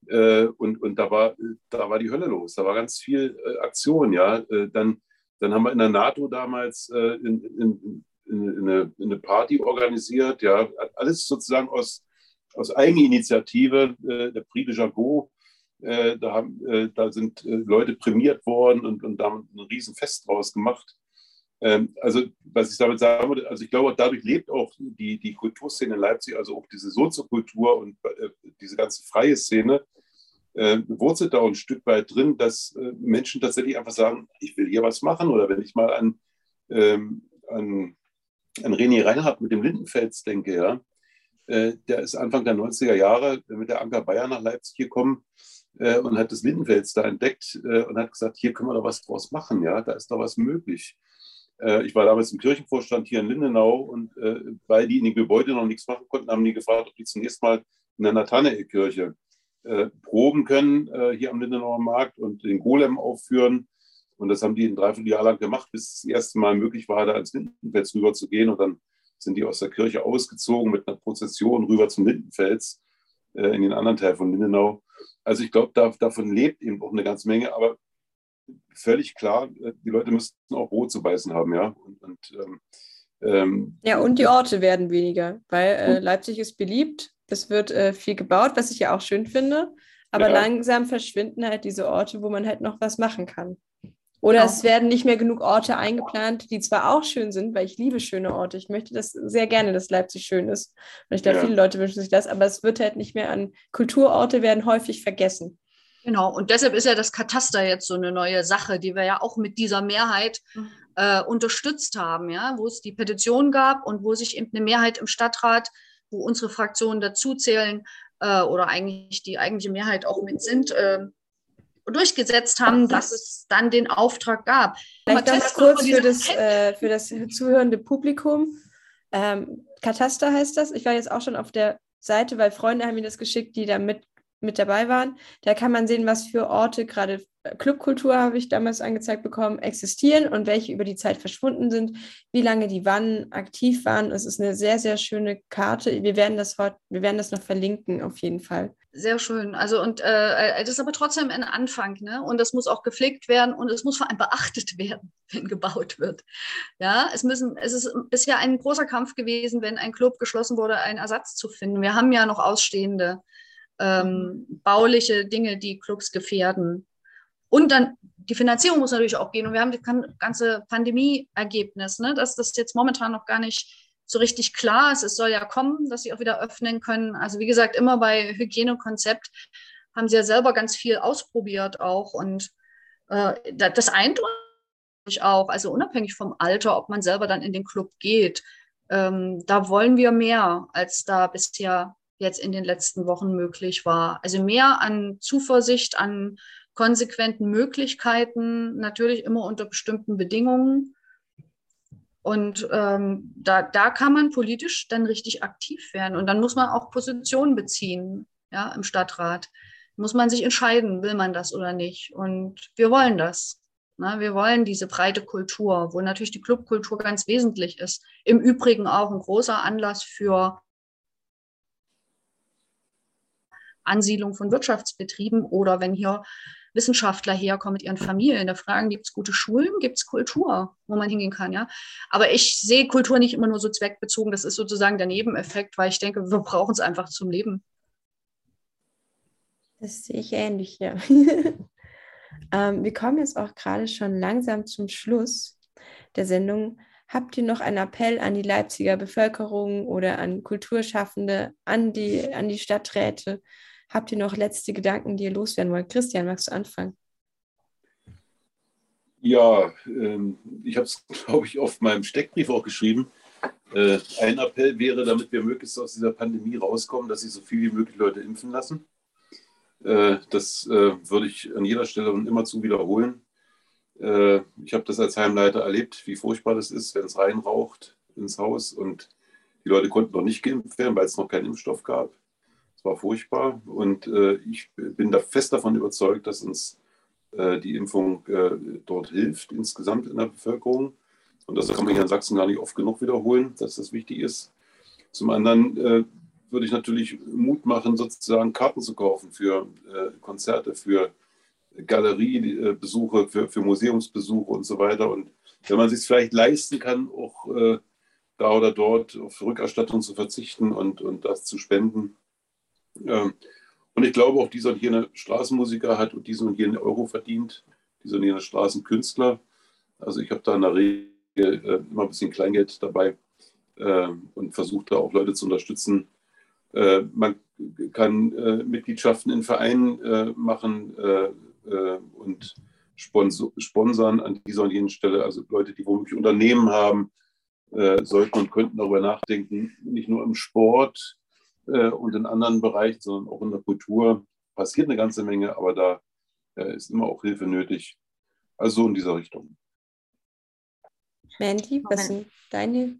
Und und da, war, da war die Hölle los. Da war ganz viel Aktion. Ja? Dann, dann haben wir in der NATO damals in, in, eine, in eine Party organisiert. Ja? Alles sozusagen aus, aus Eigeninitiative. Äh, der Prix de Jagot, äh, da, haben, äh, da sind äh, Leute prämiert worden und, und da haben ein Riesenfest draus gemacht. Ähm, also, was ich damit sagen würde, also ich glaube, dadurch lebt auch die, die Kulturszene in Leipzig, also auch diese Soziokultur und äh, diese ganze freie Szene, äh, wurzelt da ein Stück weit drin, dass Menschen tatsächlich einfach sagen, ich will hier was machen. Oder wenn ich mal an, ähm, an, an René Reinhardt mit dem Lindenfels denke, ja, äh, der ist Anfang der 90er Jahre mit der Anker Bayer nach Leipzig gekommen äh, und hat das Lindenfels da entdeckt äh, und hat gesagt, hier können wir doch was draus machen, ja, da ist doch was möglich. Ich war damals im Kirchenvorstand hier in Lindenau und weil die in den Gebäuden noch nichts machen konnten, haben die gefragt, ob die zunächst mal in der Nathanael-Kirche proben können, hier am Lindenauer Markt und den Golem aufführen. Und das haben die ein Dreivierteljahr lang gemacht, bis es das erste Mal möglich war, da ans Lindenfels rüber zu gehen. Und dann sind die aus der Kirche ausgezogen mit einer Prozession rüber zum Lindenfels äh, in den anderen Teil von Lindenau. Also ich glaube, da, davon lebt eben auch eine ganze Menge, aber völlig klar, äh, die Leute müssen auch Brot zu beißen haben, ja. Und, und ähm, ähm, Ja, und die Orte werden weniger, weil äh, Leipzig ist beliebt. Es wird äh, viel gebaut, was ich ja auch schön finde. Aber Ja. langsam verschwinden halt diese Orte, wo man halt noch was machen kann. Oder Genau. es werden nicht mehr genug Orte eingeplant, die zwar auch schön sind, weil ich liebe schöne Orte. Ich möchte das sehr gerne, dass Leipzig schön ist. Und ich glaube, Ja. viele Leute wünschen sich das, aber es wird halt nicht mehr an Kulturorte werden häufig vergessen. Genau, und deshalb ist ja das Kataster jetzt so eine neue Sache, die wir ja auch mit dieser Mehrheit äh, unterstützt haben, ja, wo es die Petition gab und wo sich eben eine Mehrheit im Stadtrat, wo unsere Fraktionen dazuzählen äh, oder eigentlich die eigentliche Mehrheit auch mit sind, äh, durchgesetzt haben, dass es dann den Auftrag gab. Vielleicht Mal noch mal testen, kurz für das, äh, für das zuhörende Publikum. Ähm, Kataster heißt das. Ich war jetzt auch schon auf der Seite, weil Freunde haben mir das geschickt, die da mit, mit dabei waren. Da kann man sehen, was für Orte, gerade äh, Clubkultur habe ich damals angezeigt bekommen, existieren und welche über die Zeit verschwunden sind, wie lange die wann aktiv waren. Es ist eine sehr, sehr schöne Karte. Wir werden das heute, wir werden das noch verlinken, auf jeden Fall. Sehr schön. Also und äh, das ist aber trotzdem ein Anfang, ne? Und das muss auch gepflegt werden und es muss vor allem beachtet werden, wenn gebaut wird. Ja, es müssen, es ist bisher ein großer Kampf gewesen, wenn ein Club geschlossen wurde, einen Ersatz zu finden. Wir haben ja noch ausstehende ähm, bauliche Dinge, die Clubs gefährden. Und dann die Finanzierung muss natürlich auch gehen. Und wir haben das ganze Pandemie-Ergebnis, ne, dass das jetzt momentan noch gar nicht so richtig klar ist. Es soll ja kommen, dass sie auch wieder öffnen können. Also wie gesagt, immer bei Hygienekonzept haben sie ja selber ganz viel ausprobiert auch. Und äh, das eindeutig auch, also unabhängig vom Alter, ob man selber dann in den Club geht. Ähm, da wollen wir mehr, als da bisher jetzt in den letzten Wochen möglich war. Also mehr an Zuversicht, an konsequenten Möglichkeiten, natürlich immer unter bestimmten Bedingungen. Und ähm, da, da kann man politisch dann richtig aktiv werden. Und dann muss man auch Positionen beziehen ja, im Stadtrat. Muss man sich entscheiden, will man das oder nicht. Und wir wollen das. Na, wir wollen diese breite Kultur, wo natürlich die Clubkultur ganz wesentlich ist. Im Übrigen auch ein großer Anlass für Ansiedlung von Wirtschaftsbetrieben oder wenn hier Wissenschaftler herkommen mit ihren Familien, da fragen, gibt es gute Schulen, gibt es Kultur, wo man hingehen kann, ja. Aber ich sehe Kultur nicht immer nur so zweckbezogen, das ist sozusagen der Nebeneffekt, weil ich denke, wir brauchen es einfach zum Leben. Das sehe ich ähnlich, ja. ähm, wir kommen jetzt auch gerade schon langsam zum Schluss der Sendung. Habt ihr noch einen Appell an die Leipziger Bevölkerung oder an Kulturschaffende, an die, an die Stadträte, Habt ihr noch letzte Gedanken, die ihr loswerden wollt? Christian, magst du anfangen? Ja, ähm, ich habe es, glaube ich, auf meinem Steckbrief auch geschrieben. Äh, ein Appell wäre, damit wir möglichst aus dieser Pandemie rauskommen, dass sich so viel wie möglich Leute impfen lassen. Äh, das äh, würde ich an jeder Stelle und immer zu wiederholen. Ich habe das als Heimleiter erlebt, wie furchtbar das ist, wenn es reinraucht ins Haus und die Leute konnten noch nicht geimpft werden, weil es noch keinen Impfstoff gab war furchtbar und äh, ich bin da fest davon überzeugt, dass uns äh, die Impfung äh, dort hilft, insgesamt in der Bevölkerung. Und das kann man hier in Sachsen gar nicht oft genug wiederholen, dass das wichtig ist. Zum anderen äh, würde ich natürlich Mut machen, sozusagen Karten zu kaufen für äh, Konzerte, für Galeriebesuche, für, für Museumsbesuche und so weiter. Und wenn man sich vielleicht leisten kann, auch äh, da oder dort auf Rückerstattung zu verzichten und, und das zu spenden, und ich glaube auch, dieser und jener Straßenmusiker hat und diesen und jenen Euro verdient, dieser und jener Straßenkünstler. Also ich habe da in der Regel äh, immer ein bisschen Kleingeld dabei äh, und versuche da auch Leute zu unterstützen. Äh, man kann äh, Mitgliedschaften in Vereinen machen und sponsern an dieser und jenen Stelle. Also Leute, die womöglich Unternehmen haben, sollten und könnten darüber nachdenken, nicht nur im Sport, und in anderen Bereichen, sondern auch in der Kultur passiert eine ganze Menge, aber da äh, ist immer auch Hilfe nötig. Also in dieser Richtung. Mandy, was sind deine?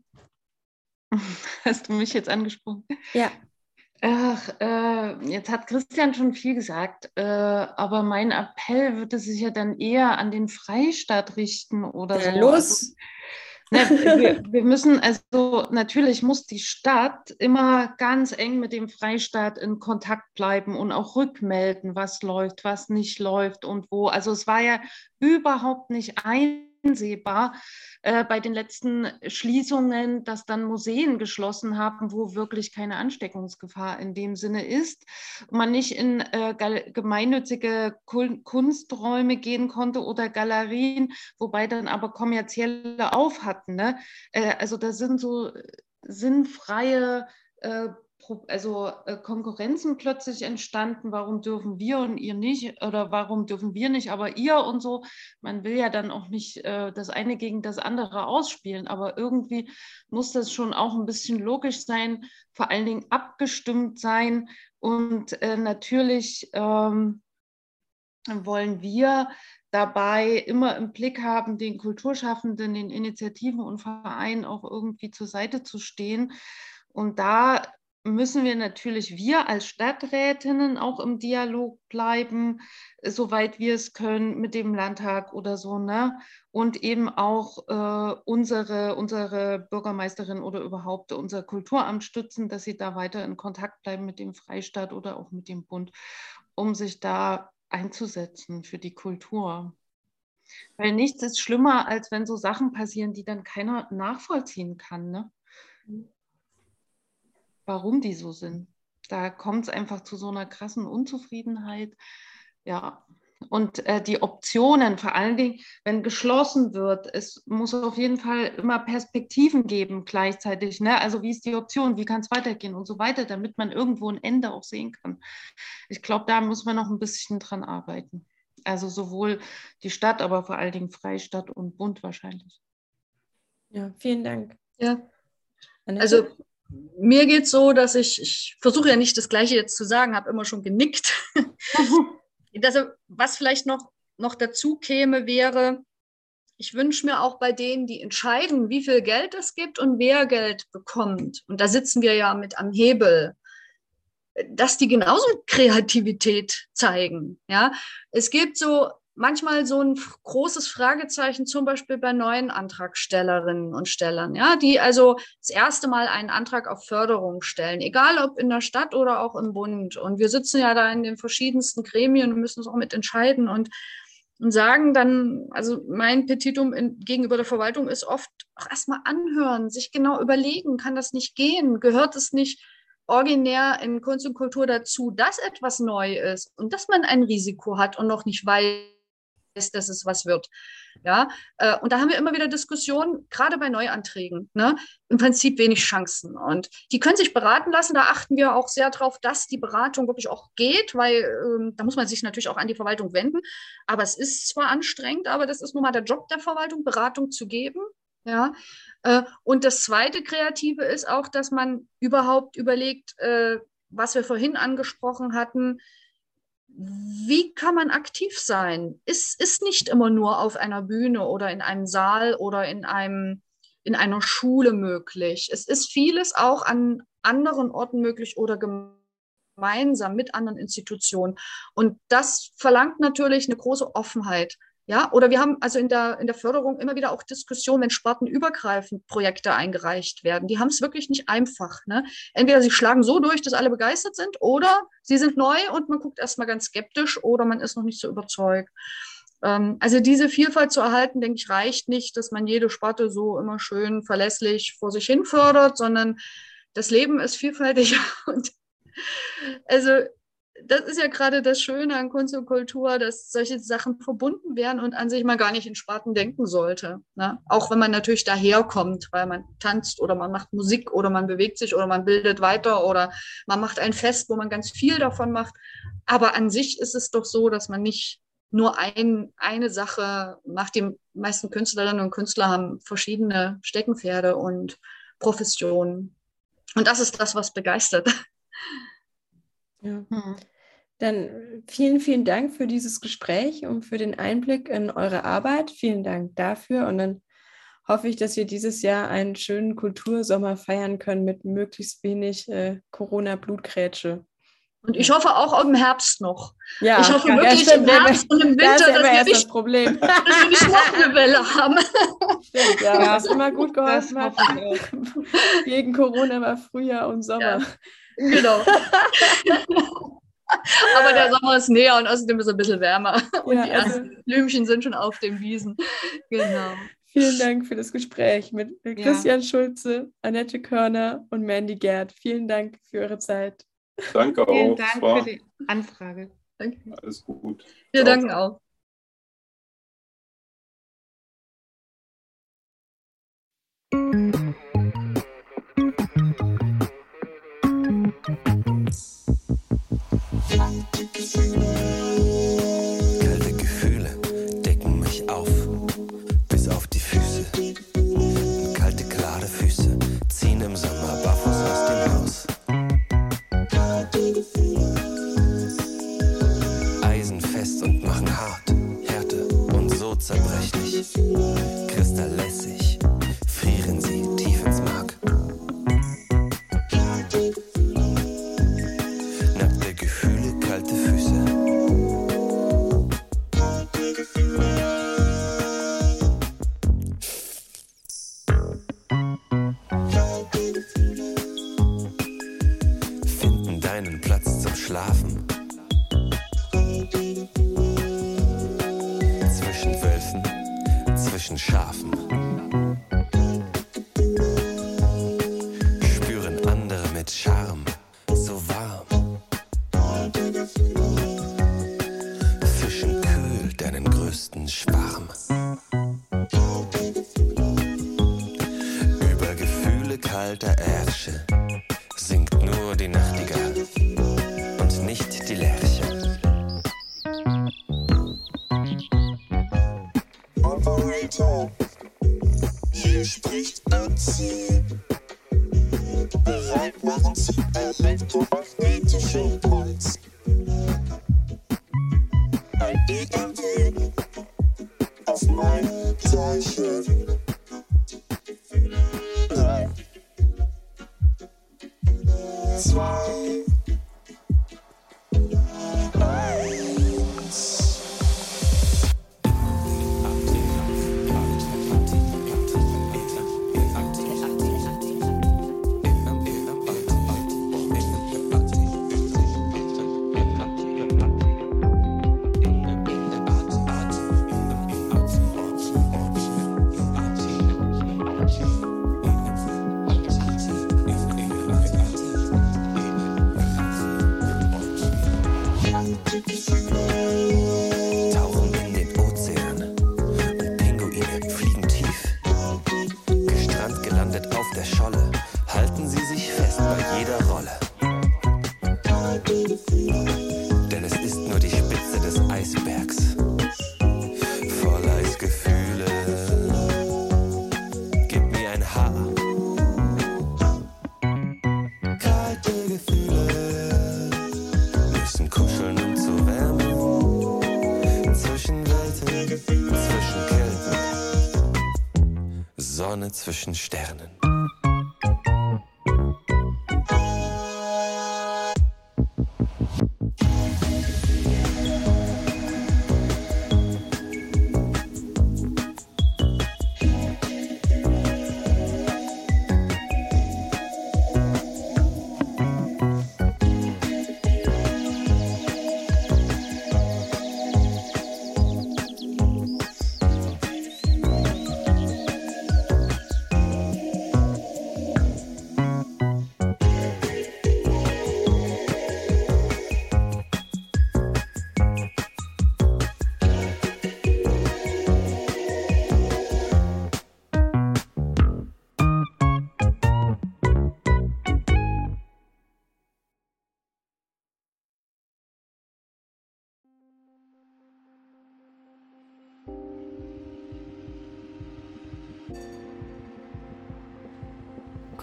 Hast du mich jetzt angesprochen? Ja. Ach, äh, jetzt hat Christian schon viel gesagt, äh, aber mein Appell würde sich ja dann eher an den Freistaat richten oder ja, so. Los! Wir, wir, müssen also, natürlich muss die Stadt immer ganz eng mit dem Freistaat in Kontakt bleiben und auch rückmelden, was läuft, was nicht läuft und wo. Also es war ja überhaupt nicht ein einsehbar äh, bei den letzten Schließungen, dass dann Museen geschlossen haben, wo wirklich keine Ansteckungsgefahr in dem Sinne ist. Man nicht in äh, gemeinnützige Kunsträume gehen konnte oder Galerien, wobei dann aber kommerzielle auf hatten. Ne? Äh, also da sind so sinnfreie äh, also äh, Konkurrenzen plötzlich entstanden, warum dürfen wir und ihr nicht oder warum dürfen wir nicht, aber ihr und so. Man will ja dann auch nicht äh, das eine gegen das andere ausspielen, aber irgendwie muss das schon auch ein bisschen logisch sein, vor allen Dingen abgestimmt sein und äh, natürlich ähm, wollen wir dabei immer im Blick haben, den Kulturschaffenden, den Initiativen und Vereinen auch irgendwie zur Seite zu stehen. Und da müssen wir natürlich wir als Stadträtinnen auch im Dialog bleiben, soweit wir es können mit dem Landtag oder so, ne? Und eben auch äh, unsere, unsere Bürgermeisterin oder überhaupt unser Kulturamt stützen, dass sie da weiter in Kontakt bleiben mit dem Freistaat oder auch mit dem Bund, um sich da einzusetzen für die Kultur. Weil nichts ist schlimmer, als wenn so Sachen passieren, die dann keiner nachvollziehen kann. Ne? Mhm warum die so sind. Da kommt es einfach zu so einer krassen Unzufriedenheit. Ja, und äh, die Optionen, vor allen Dingen, wenn geschlossen wird, es muss auf jeden Fall immer Perspektiven geben gleichzeitig. Ne? Also wie ist die Option, wie kann es weitergehen und so weiter, damit man irgendwo ein Ende auch sehen kann. Ich glaube, da muss man noch ein bisschen dran arbeiten. Also sowohl die Stadt, aber vor allen Dingen Freistadt und Bund wahrscheinlich. Ja, vielen Dank. Ja. Also mir geht es so, dass ich, ich versuche ja nicht das Gleiche jetzt zu sagen, habe immer schon genickt. das, was vielleicht noch, noch dazu käme, wäre, ich wünsche mir auch bei denen, die entscheiden, wie viel Geld es gibt und wer Geld bekommt, und da sitzen wir ja mit am Hebel, dass die genauso Kreativität zeigen. Ja, es gibt so manchmal so ein großes Fragezeichen, zum Beispiel bei neuen Antragstellerinnen und Stellern, ja, die also das erste Mal einen Antrag auf Förderung stellen, egal ob in der Stadt oder auch im Bund. Und wir sitzen ja da in den verschiedensten Gremien und müssen es auch mit entscheiden und, und sagen dann, also mein Petitum in, gegenüber der Verwaltung ist oft auch erstmal anhören, sich genau überlegen, kann das nicht gehen? Gehört es nicht originär in Kunst und Kultur dazu, dass etwas neu ist und dass man ein Risiko hat und noch nicht weiß, dass es was wird. Ja, äh, und da haben wir immer wieder Diskussionen, gerade bei Neuanträgen, ne? im Prinzip wenig Chancen. Und die können sich beraten lassen. Da achten wir auch sehr darauf, dass die Beratung wirklich auch geht, weil ähm, da muss man sich natürlich auch an die Verwaltung wenden. Aber es ist zwar anstrengend, aber das ist nun mal der Job der Verwaltung, Beratung zu geben. Ja, äh, und das zweite Kreative ist auch, dass man überhaupt überlegt, äh, was wir vorhin angesprochen hatten, wie kann man aktiv sein? Ist, ist nicht immer nur auf einer Bühne oder in einem Saal oder in, einem, in einer Schule möglich. Es ist vieles auch an anderen Orten möglich oder gemeinsam mit anderen Institutionen. Und das verlangt natürlich eine große Offenheit. Ja, oder wir haben also in der, in der Förderung immer wieder auch Diskussionen, wenn spartenübergreifend Projekte eingereicht werden. Die haben es wirklich nicht einfach. Ne? Entweder sie schlagen so durch, dass alle begeistert sind, oder sie sind neu und man guckt erstmal ganz skeptisch oder man ist noch nicht so überzeugt. Ähm, also diese Vielfalt zu erhalten, denke ich, reicht nicht, dass man jede Sparte so immer schön verlässlich vor sich hin fördert, sondern das Leben ist vielfältig und also das ist ja gerade das Schöne an Kunst und Kultur, dass solche Sachen verbunden werden und an sich man gar nicht in Sparten denken sollte. Ne? Auch wenn man natürlich daherkommt, weil man tanzt oder man macht Musik oder man bewegt sich oder man bildet weiter oder man macht ein Fest, wo man ganz viel davon macht. Aber an sich ist es doch so, dass man nicht nur ein, eine Sache macht. Die meisten Künstlerinnen und Künstler haben verschiedene Steckenpferde und Professionen. Und das ist das, was begeistert. Ja. Hm. Dann vielen, vielen Dank für dieses Gespräch und für den Einblick in eure Arbeit. Vielen Dank dafür. Und dann hoffe ich, dass wir dieses Jahr einen schönen Kultursommer feiern können mit möglichst wenig äh, Corona-Blutgrätsche. Und ich hoffe auch im Herbst noch. Ja, ich hoffe wirklich stimmt, im Herbst und im Winter, das dass, wir nicht, das Problem. dass wir nicht noch eine Welle haben. Stimmt, ja, was immer gut geholfen hat. Gegen Corona war Frühjahr und Sommer. Ja. Genau. Aber der Sommer ist näher und außerdem ist es ein bisschen wärmer. Und Ja, die also- ersten Blümchen sind schon auf den Wiesen. Genau. Vielen Dank für das Gespräch mit Christian Schulze, Annette Körner und Mandy Gerd. Vielen Dank für eure Zeit. Danke Vielen auch. Dank Es war für die Anfrage. Danke. alles gut. Wir Ciao, danken ciao. auch. Kalte zerbrechlich. Kristalllässig Scholle, halten sie sich fest bei jeder Rolle. Denn es ist nur die Spitze des Eisbergs. Voll Eisgefühle. Gib mir ein Haar. Kalte Gefühle müssen kuscheln, um zu wärmen. Zwischen Welten, zwischen Kelten, Sonne zwischen Sternen.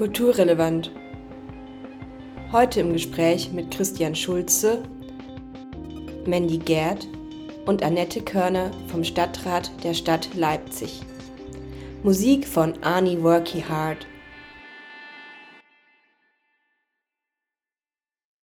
Kulturrelevant. Heute im Gespräch mit Christian Schulze, Mandy Gerd und Annette Körner vom Stadtrat der Stadt Leipzig. Musik von Arnie Worky Hard.